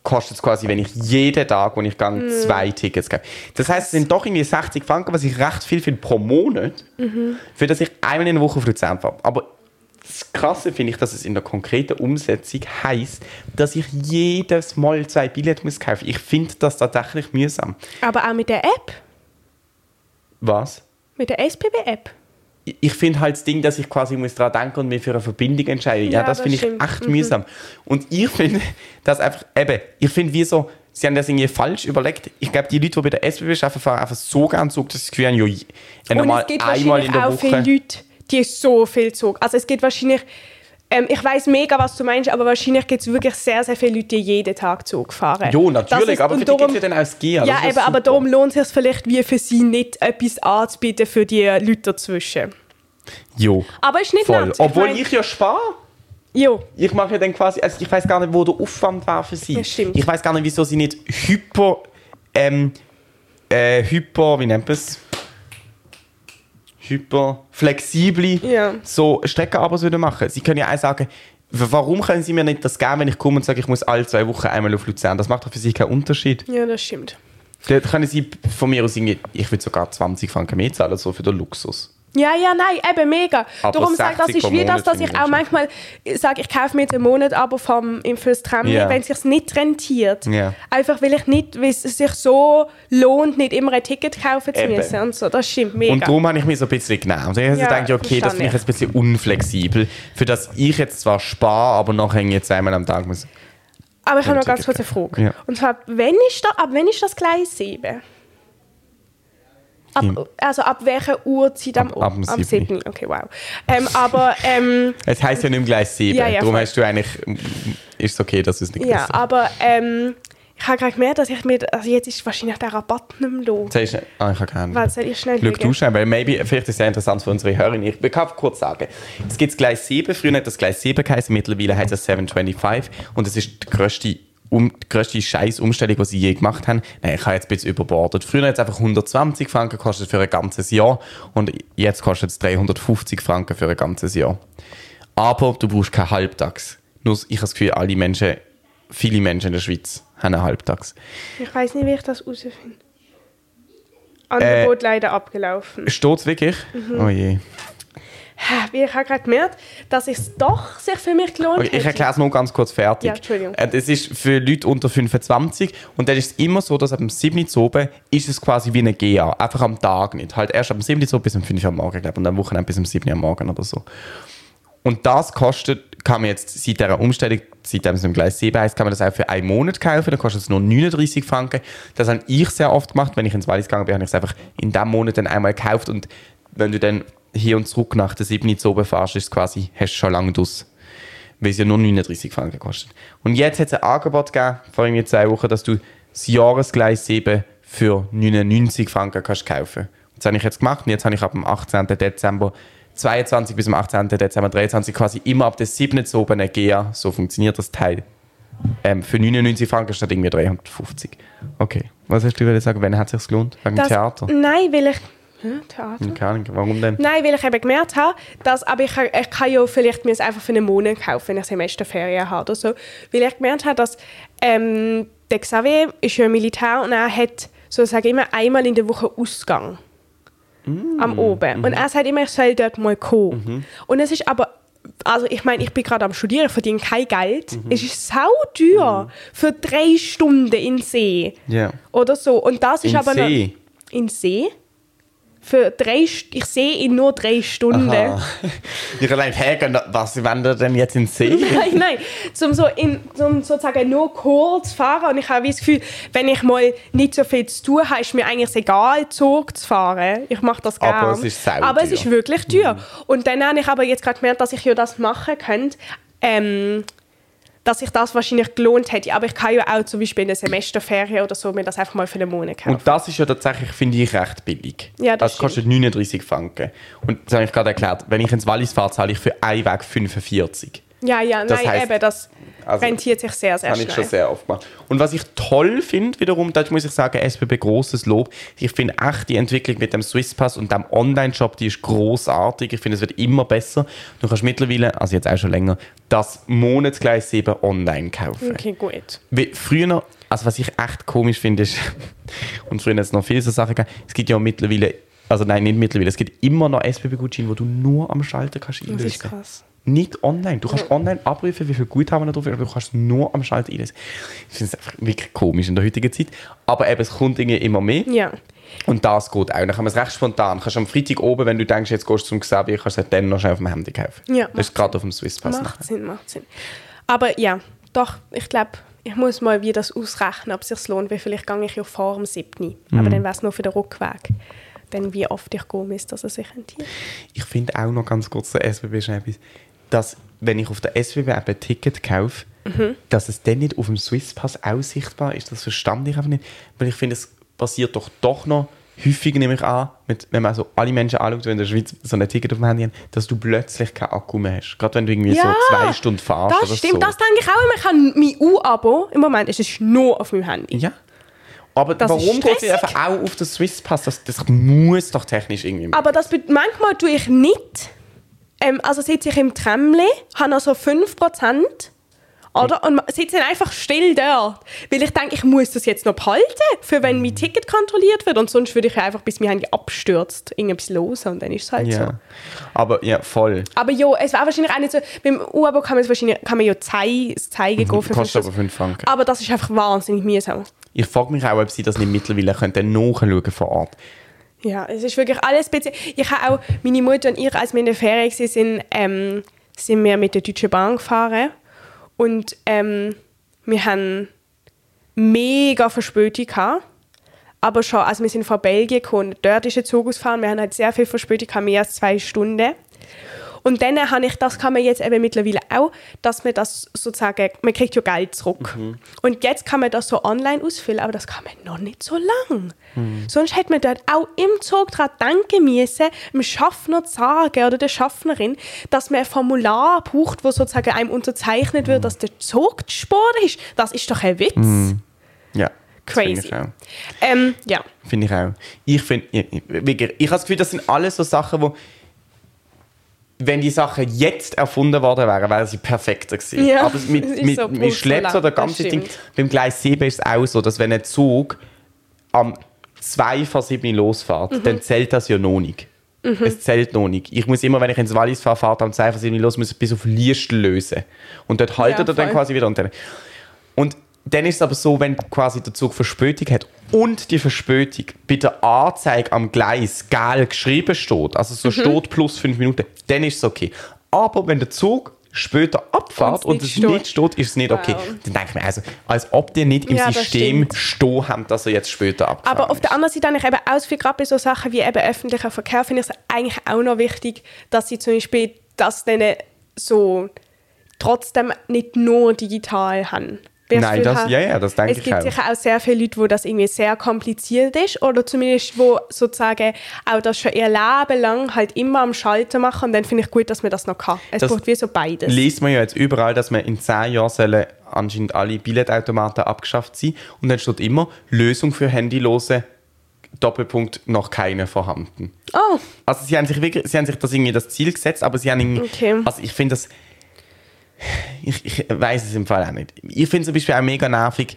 kostet es quasi, wenn ich jeden Tag, wo ich gehe, zwei Tickets gebe. Das heißt, es sind doch irgendwie 60 Franken, was ich recht viel finde pro Monat, für das ich einmal in der Woche auf Luzern fahre. Aber das Krasse finde ich, dass es in der konkreten Umsetzung heißt, dass ich jedes Mal zwei Billette muss kaufen. Ich finde das tatsächlich mühsam. Aber auch mit der App. Was? Mit der SBB-App. Ich- finde halt das Ding, dass ich quasi muss daran denken und mich für eine Verbindung entscheide. Ja, Ja, das das finde ich echt Mhm. mühsam. Und ich finde, dass einfach, eben, ich finde wie so, sie haben das irgendwie falsch überlegt. Ich glaube, die Leute, die bei der SBB arbeiten, fahren einfach so gern Zug, dass sie das Gefühl haben, ja, je- Und es gibt einmal in wahrscheinlich der auch viele Woche. Leute, die so viel Zug. Also es gibt wahrscheinlich, ähm, ich weiß mega, was du meinst, aber wahrscheinlich gibt es wirklich sehr, sehr viele Leute, die jeden Tag Zug fahren. Jo, Das natürlich, ist- aber für die gibt darum- es ja dann auch das GEA. Ja, eben, aber darum lohnt es sich vielleicht wie für sie nicht, etwas anzubieten für die Leute dazwischen. Jo, Aber ist nicht voll. nett. Obwohl mein- ich ja spare. Jo, Ich mache ja dann quasi, also ich weiß gar nicht, wo der Aufwand war für sie. Das stimmt. Ich weiß gar nicht, wieso sie nicht hyper, ähm, äh, hyper, wie nennt man es? Hyper flexible Ja. so Streckenabos würden machen. Sie können ja auch sagen, warum können sie mir nicht das geben, wenn ich komme und sage, ich muss alle zwei Wochen einmal auf Luzern? Das macht doch für sie keinen Unterschied. ja, das stimmt. Dort können sie von mir aus irgendwie, ich würde sogar 20 Franken mehr zahlen, so für den Luxus. Ja, ja, nein, eben mega. Aber Darum sage ich, das 60 ist wie das, dass ich ich auch manchmal sage, ich kaufe mir einen Monat aber vom, fürs Tram, Ja. wenn es sich nicht rentiert. Ja. Einfach weil ich nicht, weil es sich so lohnt, nicht immer ein Ticket kaufen zu Eben. müssen und so. Das stimmt mega. Und darum habe ich mich so ein bisschen genervt. Ich habe Ja, gedacht, ja, okay, das finde ich jetzt ein bisschen unflexibel, für das ich jetzt zwar spare, aber nachher jetzt einmal am Tag muss. aber ich habe noch ganz kurz eine Ticket Frage. Ja. Und zwar, wenn ist da, ab wann ist das Gleis 7? Ab, Im- also ab welcher Uhrzeit am, Ab- ab dem am siebten. 7. Okay, wow. Ähm, aber ähm, Es heisst ja nicht mehr gleich 7. Ja, ja, darum voll. hast du eigentlich, ist es okay, dass du es nicht ja, gewusst hast. aber ähm, ich habe gerade gemerkt, dass ich mir, also jetzt ist wahrscheinlich der Rabatt nicht mehr los. Sagst du, ah, ich habe keinen. Was soll ich schnell Schau du schnell, weil maybe, vielleicht ist es sehr interessant für unsere Hörer. Ich kann kurz sagen, es gibt das Gleis 7, früher hat das Gleis 7 geheißen, mittlerweile heißt es 725 und es ist die grösste, um, die grösste Scheiß-Umstellung, die sie je gemacht haben. Nein, ich habe jetzt ein bisschen überbordet. Früher hat es einfach 120 Franken gekostet für ein ganzes Jahr und jetzt kostet es 350 Franken für ein ganzes Jahr. Aber du brauchst keinen Halbtags. Nur, ich habe das Gefühl, alle Menschen, viele Menschen in der Schweiz haben einen Halbtags. Ich weiß nicht, wie ich das herausfinde. Äh, Angebot leider abgelaufen. Steht es wirklich? Mhm. Oh je. Wie ich habe gerade gemerkt, dass es doch sich für mich gelohnt Okay, ich erkläre es nur ganz kurz fertig. Ja, Entschuldigung. Äh, Das ist für Leute unter 25 und dann ist es immer so, dass ab dem 7. Uhr oben ist es quasi wie eine GA. Einfach am Tag nicht. Halt erst ab dem 7. Uhr bis um 5 Uhr am Morgen, glaube und am Wochenende bis um 7 Uhr am Morgen oder so. Und das kostet, kann man jetzt seit dieser Umstellung, seitdem es im Gleis 7 heißt, kann man das auch für einen Monat kaufen. Dann kostet es nur 39 Franken. Das habe ich sehr oft gemacht. Wenn ich ins Wallis gegangen bin, habe ich es einfach in diesem Monat dann einmal gekauft. Und wenn du dann hier und zurück nach der 7. Uhr oben fährst, ist quasi, hast du schon lange draus. weil es ja nur 39 Franken kostet. Und jetzt hat es ein Angebot gegeben, vor irgendwie zwei Wochen, dass du das Jahresgleis 7 für 99 Franken kannst kaufen. Das habe ich jetzt gemacht und jetzt habe ich ab dem 18. Dezember 22 bis zum 18. Dezember 23 quasi immer ab der 7. zu oben GEA, so funktioniert das Teil. Ähm, für 99 Franken statt irgendwie 350. Okay. Was hast du gerade sagen? Wann hat es sich gelohnt? Wegen Das- Theater? Nein, weil ich... Hä, Theater? Keine Ahnung. Warum denn? Nein, weil ich eben gemerkt habe, dass, aber ich, ich kann ja vielleicht mir es einfach für einen Monat kaufen, wenn ich Semesterferien habe oder so. Weil ich gemerkt habe, dass ähm, der Xavier ist ja Militär und er hat sozusagen immer einmal in der Woche Ausgang. Am Oben. Und er sagt immer, ich soll dort mal kommen. Und es ist aber, also ich meine, ich bin gerade am Studieren, verdiene kein Geld. Es ist sau teuer für drei Stunden in See. Ja. Oder so. Und das ist In aber See? noch in See. Für drei, St- ich sehe in nur drei Stunden. Aha. Ich allein fragen, was wandert denn jetzt in See? Nein, nein, zum, so in, zum sozusagen nur kurz fahren. Und ich habe das Gefühl, wenn ich mal nicht so viel zu tun habe, ist mir eigentlich egal, Zug zu fahren. Ich mache das gerne. Aber es ist sau Aber es ist wirklich teuer. Und dann habe ich aber jetzt gerade gemerkt, dass ich ja das machen könnte. Ähm, dass sich das wahrscheinlich gelohnt hätte. Aber ich kann ja auch zum Beispiel in der Semesterferien oder so mir das einfach mal für einen Monat kaufen. Und das ist ja tatsächlich, finde ich, recht billig. Ja, das das kostet 39 Franken. Und das habe ich gerade erklärt. Wenn ich ins Wallis fahre, zahle ich für einen Weg 45. ja, ja, das nein, heisst- eben, das also, rentiert sich sehr, sehr Das habe schnell. ich schon sehr oft gemacht. Und was ich toll finde, wiederum, da muss ich sagen, SBB großes Lob. Ich finde echt die Entwicklung mit dem Swisspass und dem Online-Shop, die ist großartig. Ich finde, es wird immer besser. Du kannst mittlerweile, also jetzt auch schon länger, das Monatsgleis 7 online kaufen. Okay, gut. Wie früher, also was ich echt komisch finde, ist, und früher hat es noch viele so Sachen gegeben, es gibt ja mittlerweile, also nein, nicht mittlerweile, es gibt immer noch SBB-Gutscheine, wo du nur am Schalter kannst Das ist krass. Nicht online. Du kannst online abrufen, wie viel Guthaben da drauf ist, aber du kannst es nur am Schalter einlösen. Ich finde es einfach wirklich komisch in der heutigen Zeit. Aber eben, es kommt irgendwie immer mehr. Ja. Und das geht auch. Dann kann man es recht spontan. Du kannst am Freitag oben, wenn du denkst, jetzt gehst du zum Xavier, kannst du es dann noch schnell auf dem Handy kaufen. Ja, das ist gerade auf dem Swisspass. Macht Sinn, macht Sinn. Aber ja, doch, ich glaube, ich muss mal wie das ausrechnen, ob es sich lohnt, weil vielleicht gehe ich ja vor dem 7. Aber Mhm. dann wäre es nur für den Rückweg. Dann wie oft ich gehen müsste, dass es sich rentiert. Ich finde auch noch ganz kurz der SBB schon etwas, dass wenn ich auf der SBB App ein Ticket kaufe, Mhm. dass es dann nicht auf dem Swisspass auch sichtbar ist. Das verstand ich einfach nicht. Weil ich finde, es passiert doch doch noch häufig, nehme ich an, mit, wenn man so alle Menschen anschaut, die in der Schweiz so ein Ticket auf dem Handy haben, dass du plötzlich keinen Akku mehr hast. Gerade wenn du irgendwie Ja, so zwei Stunden fahrst Das oder stimmt, so. das denke ich auch immer. Ich habe mein U-Abo, im Moment ist es nur auf meinem Handy. ja. Aber Das warum geht es stressig. einfach auch auf den Swisspass? Das, das muss doch technisch irgendwie Aber das manchmal tue ich nicht. Ähm, also sitze ich im Tramli, habe noch so 5%. Oder? Und sitze dann einfach still dort. Weil ich denke, ich muss das jetzt noch behalten, für wenn mein Ticket kontrolliert wird. Und sonst würde ich einfach, bis mein Handy abstürzt, irgendetwas los und dann ist es halt so. Ja. Aber ja, voll. Aber ja, es wäre wahrscheinlich auch nicht so. Beim U-Abo kann man, wahrscheinlich, kann man ja zei, das Zeigen gehen für Mhm. Kostet fünf- aber 5 Franken. Aber das ist einfach wahnsinnig mühsam. Ich frage mich auch, ob sie das nicht mittlerweile könnten nachschauen vor Ort. Ja, es ist wirklich alles speziell. Ich habe auch, meine Mutter und ich, als wir in der Ferien waren, sind, ähm, sind wir mit der Deutschen Bahn gefahren. Und ähm, wir haben mega Verspätung. Aber schon, also wir sind von Belgien gekommen, dort ist ein Zug ausgefahren, wir haben halt sehr viel Verspätung, mehr als zwei Stunden. Und dann habe ich, das kann man jetzt eben mittlerweile auch, dass man das sozusagen, man kriegt ja Geld zurück. Und jetzt kann man das so online ausfüllen, aber das kann man noch nicht so lang. Sonst hätte man dort auch im Zug daran denken müssen, dem Schaffner zu sagen oder der Schaffnerin, dass man ein Formular braucht, wo sozusagen einem unterzeichnet wird, dass der Zug gespurt ist. Das ist doch ein Witz. Ja. das finde Crazy. Ich, auch. Ähm, ja. Finde ich auch. Ich finde, ich, ich, wirklich, ich habe das Gefühl, das sind alles so Sachen, wo wenn die Sachen jetzt erfunden worden wären, wären sie perfekter gewesen. Ja, Aber mit, mit, so mit Schlepps oder ganze Ding. Beim Gleis 7 ist es auch so, dass wenn ein Zug am 2 vor 7 losfährt, Mhm. dann zählt das ja noch nicht. Es zählt noch nicht. Ich muss immer, wenn ich ins Wallis fahre, fahrt am 2 vor 7 los, muss ich bis auf Liestel lösen. Und dort haltet er dann quasi wieder. Und dann, und dann ist es aber so, wenn quasi der Zug Verspätung hat und die Verspätung bei der Anzeige am Gleis gelb geschrieben steht, also so steht plus 5 Minuten, dann ist es okay. Aber wenn der Zug später abfährt Und es nicht steht, ist es nicht okay. Wow. Dann denke ich mir also, als ob die nicht im Ja, System stehen haben, dass er jetzt später abgefahren Aber auf ist. der anderen Seite habe ich eben auch viel, gerade bei so Sachen wie eben öffentlicher Verkehr, finde ich es eigentlich auch noch wichtig, dass sie zum Beispiel das dann so trotzdem nicht nur digital haben. Ich Nein, das habe, ja, ja, das denke es ich gibt auch. sicher auch sehr viele Leute, wo das irgendwie sehr kompliziert ist oder zumindest wo sozusagen auch das schon ihr Leben lang halt immer am Schalter machen und dann finde ich gut, dass man das noch kann. Es Das braucht wie so beides. liest man ja jetzt überall, dass man in 10 Jahren sollen anscheinend alle Billetautomaten abgeschafft sein und dann steht immer Lösung für handylose Doppelpunkt noch keine vorhanden. Oh, Also sie haben sich wirklich, sie haben sich das irgendwie das Ziel gesetzt, aber sie haben irgendwie, Okay. also ich finde das, ich, ich weiß es im Fall auch nicht. Ich finde zum Beispiel auch mega nervig,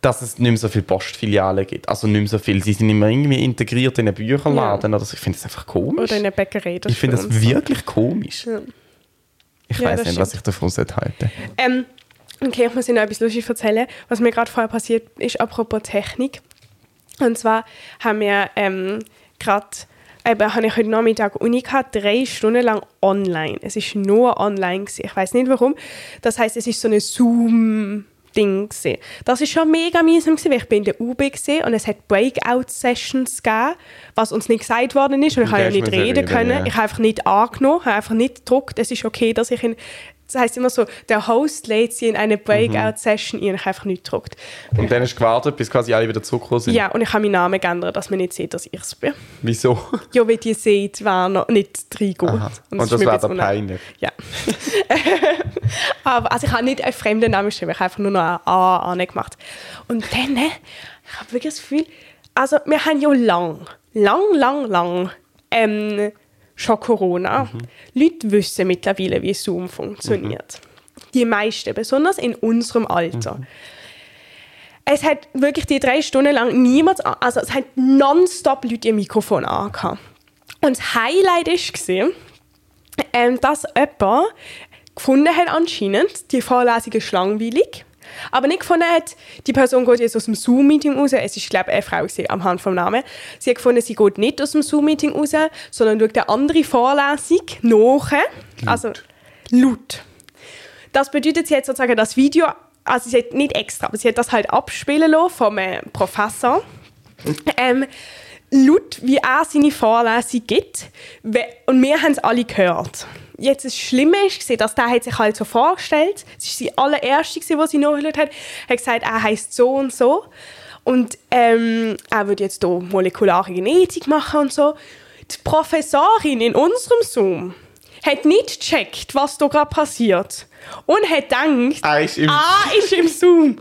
dass es nicht mehr so viele Postfilialen gibt. Also nicht mehr so viel. Sie sind immer irgendwie integriert in einen Bücherladen oder so. Ich finde das einfach komisch. oder in der Bäckerei. ich finde das uns so. wirklich komisch. Ich Ja, weiß nicht, was ich davon halten. Ähm, okay, ich muss Ihnen noch etwas Lustiges erzählen, was mir gerade vorher passiert ist, apropos Technik. Und zwar haben wir ähm, gerade, eben, habe ich heute Nachmittag Uni gehabt, drei Stunden lang online. Es ist nur online gewesen. Ich weiß nicht warum. Das heißt, es ist so eine Zoom Ding gewesen. Das ist schon mega mühsam gewesen, weil ich bin in der UB gewesen und es hat Breakout-Sessions gegeben, was uns nicht gesagt worden ist und ich habe ja nicht reden, können. ja. Ich habe einfach nicht angenommen, habe einfach nicht gedruckt. Es ist okay, dass ich in das heißt immer so, der Host lädt sie in eine Breakout-Session ein und ich einfach nicht gedruckt. Und dann hast du gewartet, bis quasi alle wieder zurückgekommen sind. Ja, und ich habe meinen Namen geändert, dass man nicht sieht, dass ich es bin. Wieso? Ja, weil die sieht, wer noch nicht reingeht. Aha. Und das war ein bisschen der unangenehm. peinlich. Ja. Aber also ich habe nicht einen fremden Namen geschrieben, ich habe einfach nur noch ein A angemacht. Und dann, ne, ich habe wirklich das Gefühl, also wir haben ja lang, lang, lang, lang ähm, schon Corona. Leute wissen mittlerweile, wie Zoom funktioniert. Die meisten, besonders in unserem Alter. Es hat wirklich die drei Stunden lang niemand, an- also es hat nonstop Leute ihr Mikrofon angehabt. Und das Highlight war, ähm, dass jemand gefunden hat anscheinend, die Vorlesung ist langweilig, aber nicht gefunden hat, die Person geht jetzt aus dem Zoom-Meeting raus, es ist glaube ich eine Frau gewesen, am Hand vom Namen, sie hat gefunden, sie geht nicht aus dem Zoom-Meeting raus, sondern schaut eine andere Vorlesung nach, also laut. Das bedeutet, sie hat sozusagen das Video, also sie hat nicht extra, aber sie hat das halt abspielen lassen vom äh, Professor. Ähm, laut, wie er seine Vorlesung gibt. Und wir haben es alle gehört. Jetzt das Schlimme ist, dass der hat sich halt so vorgestellt, es war die allererste, die sie nachgehört hat, hat gesagt, er heißt so und so. Und ähm, er würde jetzt hier molekulare Genetik machen und so. Die Professorin in unserem Zoom hat nicht gecheckt, was da gerade passiert. Und hat gedacht, Ah, ist im- ah, ist im Zoom.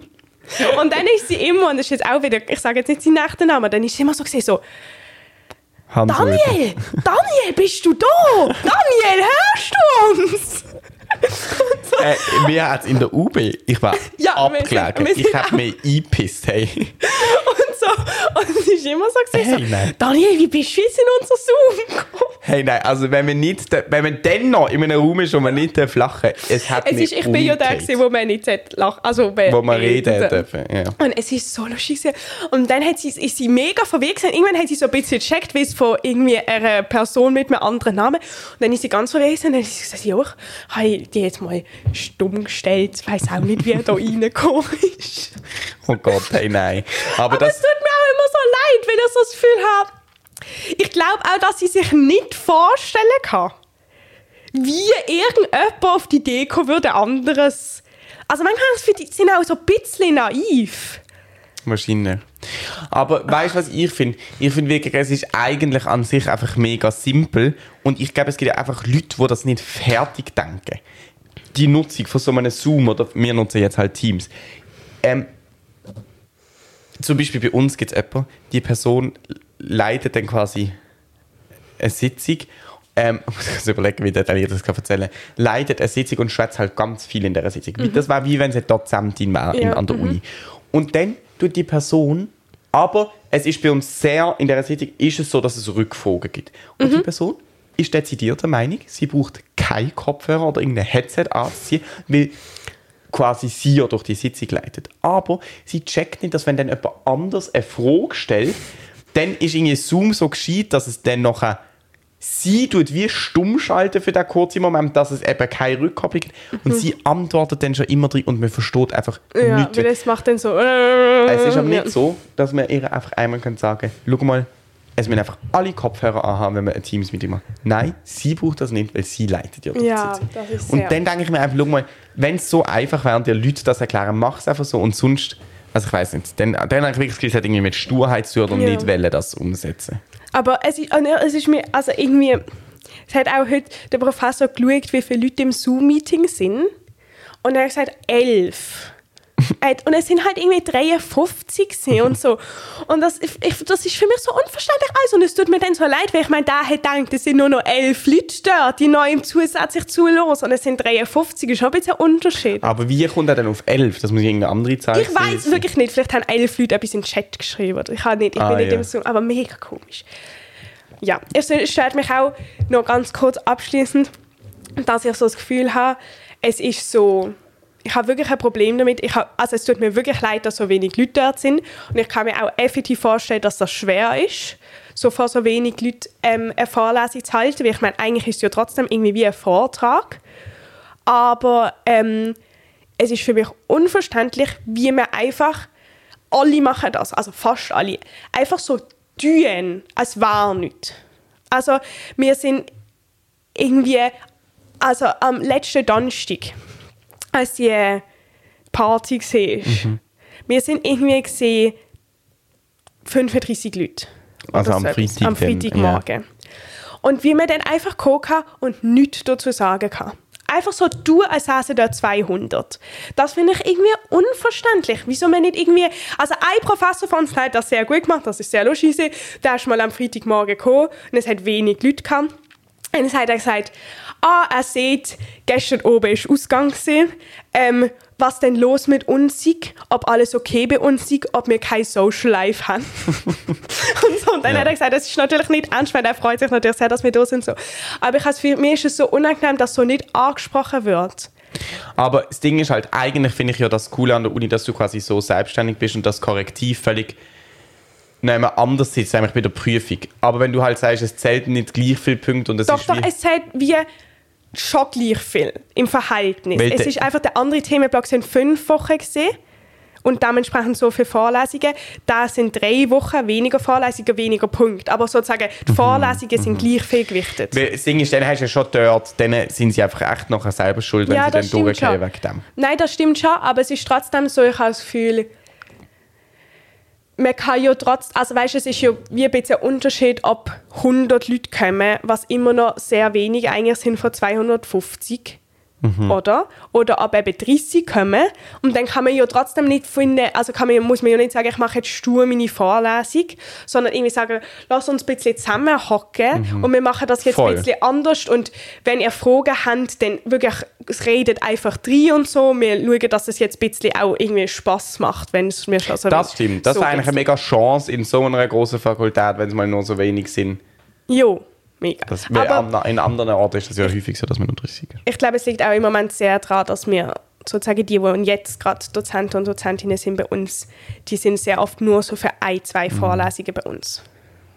Und dann ist sie immer, und das ist jetzt auch wieder, ich sage jetzt nicht seinen echten Namen, dann ist sie immer so gesehen, so, Hans. Daniel, Daniel, bist du da? Daniel, hörst du uns? Äh, wir hatten in der UB, ich war Ja, wir sind- abgelegen. wir sind Ich habe mich eingepisst. Hey. Und so, und es ist immer so gesehen, Hey, so, nein. Daniel, wie bist du jetzt in unser Zoom gekommen? hey, nein, also wenn man, nicht, wenn man dann noch in einem Raum ist, wo man nicht darf, es hat Es ist, ich bin ja der, gewesen, wo man nicht lachen also, Wo man reden dürfen. Ja. Und es ist so lustig. gewesen. Und dann hat sie, ist sie mega verwirrt. gewesen. Irgendwann hat sie so ein bisschen gecheckt, wie es von irgendwie einer Person mit einem anderen Namen. Und dann ist sie ganz verwirrt. Und dann hat sie gesagt, ja, ich habe die jetzt mal stumm gestellt. Ich weiß auch nicht, wie er da reingekommen ist. Oh Gott, hey, nein. Aber, Aber es das, tut mir auch immer so leid, wenn ich so das Gefühl habe, ich glaube auch, dass sie sich nicht vorstellen kann, wie irgendjemand auf die kommen würde, anderes... Also manchmal ich, sie sind auch so ein bisschen naiv. Wahrscheinlich. Aber weißt du, was ich finde? Ich finde wirklich, es ist eigentlich an sich einfach mega simpel. Und ich glaube, es gibt ja einfach Leute, die das nicht fertig denken. Die Nutzung von so einem Zoom oder wir nutzen jetzt halt Teams. Ähm, zum Beispiel bei uns gibt es jemanden, die Person leitet dann quasi eine Sitzung. Ähm, ich muss überlegen, wie detailliert das kann erzählen Leitet eine Sitzung und schwätzt halt ganz viel in der Sitzung. Das war wie wenn sie Dozentin wäre Ja, an der Uni. Und dann tut die Person, aber es ist bei uns sehr, in der Sitzung ist es so, dass es Rückfragen gibt. Und die Person ist dezidiert der Meinung, sie braucht keinen Kopfhörer oder irgendein Headset anzuziehen, weil quasi sie ja durch die Sitzung leitet. Aber sie checkt nicht, dass wenn dann jemand anders eine Frage stellt, dann ist irgendwie Zoom so gescheit, dass es dann nachher sie tut wie stumm schalten für den kurzen Moment, dass es eben keine Rückkopplung gibt. Und sie antwortet dann schon immer drin und man versteht einfach Ja, nichts. weil das macht dann so... Es ist aber ja. nicht so, dass man ihr einfach einmal kann sagen schau mal, es müssen einfach alle Kopfhörer anhaben, wenn man ein Teams-Meeting macht. Nein, sie braucht das nicht, weil sie leitet ja die Ja, Sitzung. das ist Und dann denke ich mir einfach, schau mal, wenn es so einfach wäre und dir Leute das erklären, mach es einfach so und sonst, also ich weiß nicht, dann, dann habe ich wirklich das Gefühl, es hat irgendwie mit Sturheit zu tun und Ja. nicht wollen, das umsetzen. Aber es ist, und es ist mir, also irgendwie, es hat auch heute der Professor geschaut, wie viele Leute im Zoom-Meeting sind. Und er hat gesagt, elf. Und es sind halt irgendwie 53 gewesen und so. Und das, ich, das ist für mich so unverständlich alles. Und es tut mir dann so leid, weil ich meine, der hat gedacht, es sind nur noch elf Leute da, die neu im zusätzlich zuhören. Und es sind 53, ist schon ein bisschen ein Unterschied. Aber wie kommt er denn auf 11? Das muss irgendeine andere Zahl Ich weiß wirklich nicht, vielleicht haben elf Leute etwas in den Chat geschrieben. Ich, habe nicht, ich Ah, bin nicht ja. im Zoom, aber mega komisch. Ja, es stört mich auch noch ganz kurz abschließend, dass ich so das Gefühl habe, es ist so, ich habe wirklich ein Problem damit. Ich habe, also es tut mir wirklich leid, dass so wenig Leute dort sind. Und ich kann mir auch effektiv vorstellen, dass das schwer ist, so vor so wenig Leuten ähm, eine Vorlesung zu halten, weil ich meine, eigentlich ist es ja trotzdem irgendwie wie ein Vortrag, aber ähm, es ist für mich unverständlich, wie man einfach, alle machen das, also fast alle, einfach so tun, als wäre nichts. Also wir sind irgendwie, also am letzten Donnerstag, als die Party war, wir sind irgendwie gesehen 35 Leute. Also am. Freitag Am Freitagmorgen. Und wie man dann einfach gucken und nichts dazu sagen kann. Einfach so tun, als säßen da 200. Das finde ich irgendwie unverständlich. Wieso man nicht irgendwie... Also ein Professor von uns hat das sehr gut gemacht, das ist sehr lustig. gewesen. Der ist mal am Freitagmorgen gekommen und es hat wenig Leute gehabt. Und dann hat er gesagt, ah, er sieht, gestern oben ist Ausgang gewesen, ähm, was denn los mit uns ist, ob alles okay bei uns ist, ob wir kein Social Life haben. und, so. und dann Ja. hat er gesagt, das ist natürlich nicht ernst, weil er freut sich natürlich sehr, dass wir da sind. So. Aber ich für mir ist es so unangenehm, dass so nicht angesprochen wird. Aber das Ding ist halt, eigentlich finde ich ja das Coole an der Uni, dass du quasi so selbstständig bist und das Korrektiv völlig nehmen anders sitzt, nämlich bei der Prüfung. Aber wenn du halt sagst, es zählt nicht gleich viele Punkte und es Doch, ist doch, wie... es zählt wie schon gleich viel im Verhältnis. Weil es ist einfach, der andere Themenblock sind fünf Wochen gesehen und dementsprechend so viele Vorlesungen. Da sind drei Wochen weniger Vorlesungen, weniger Punkte. Aber sozusagen, Mhm. die Vorlesungen sind gleich viel gewichtet. Das Ding ist, dann hast du ja schon dort, dann sind sie einfach echt nachher selber schuld, wenn Ja, sie dann durchgehen wegen dem. Nein, das stimmt schon, aber es ist trotzdem so, ich habe das Gefühl, man kann ja trotz, also weißt, es ist ja wie ein bisschen ein Unterschied, ob 100 Leute kommen, was immer noch sehr wenig eigentlich sind von 250. Oder? Oder ob eben 30 kommen. Und dann kann man ja trotzdem nicht finden, also kann man, muss man ja nicht sagen, ich mache jetzt stur meine Vorlesung, sondern irgendwie sagen, lass uns ein bisschen zusammenhocken und wir machen das jetzt Voll. ein bisschen anders. Und wenn ihr Fragen habt, dann wirklich redet einfach drin und so. Wir schauen, dass es jetzt ein bisschen auch irgendwie Spass macht, wenn es mir schon so Das stimmt. Das so wäre eigentlich eine mega Chance in so einer großen Fakultät, wenn es mal nur so wenig sind. Jo, mega. Das, Aber an, in anderen Orten ist das ja häufig so, dass man nur 30 ist. ich glaube, es liegt auch im Moment sehr daran, dass wir sozusagen die, die jetzt gerade Dozenten und Dozentinnen sind bei uns, die sind sehr oft nur so für ein, zwei Vorlesungen bei uns.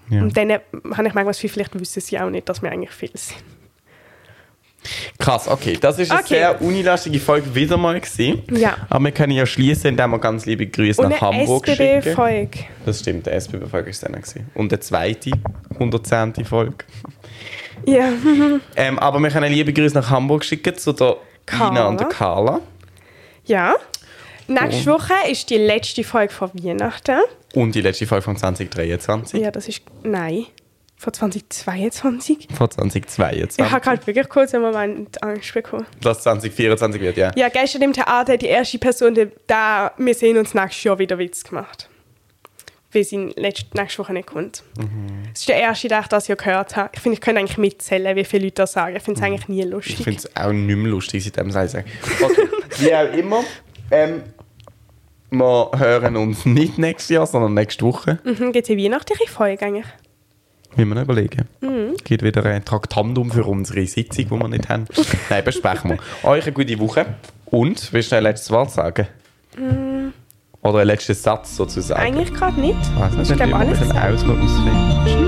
Mhm. Ja. Und dann habe ich manchmal das Gefühl, vielleicht wissen sie auch nicht, dass wir eigentlich viel sind. Krass, okay. Das ist eine Okay. sehr unilastige Folge wieder mal gewesen. Ja. Aber wir können ja schließen, indem wir ganz liebe Grüße Und nach Hamburg schicken. SBB-Folge. Das stimmt, der SBB-Folge ist dann gewesen. Und der zweite, 110. Folge. Ja. Ähm, aber wir können liebe Grüße nach Hamburg schicken zu der Carla. Ina und der Carla. ja. Nächste Woche ist die letzte Folge von Weihnachten. Und die letzte Folge von 2023. Ja, das ist. Nein. Von 2022. Von 2022. Ich habe gerade wirklich kurz einen Moment Angst bekommen. Das 2024 wird, ja. Ja, gestern im Theater die erste Person, die da wir sehen uns nächstes Jahr wieder Witz gemacht. Weil sie nächste Woche nicht kommt. Mhm. Das ist der erste, den ich das ja gehört habe. Ich finde, ich könnte eigentlich mitzählen, wie viele Leute das sagen. Ich finde es eigentlich nie Ich lustig. finde es auch nicht mehr lustig, seitdem sie sagen. Okay. Wie auch immer. Ähm, wir hören uns nicht nächstes Jahr, sondern nächste Woche. Mhm, Gibt es eine weihnachtliche Folge eigentlich? Müssen wir noch überlegen. Mhm. Es gibt wieder ein Traktandum für unsere Sitzung, die wir nicht haben. Nein, besprechen wir. Euch eine gute Woche. Und, willst du ein letztes Wort sagen? Oder ein letzter Satz sozusagen? Eigentlich gerade nicht. Nicht, Ich glaube, alles ein bisschen gesagt. aus noch ausreden.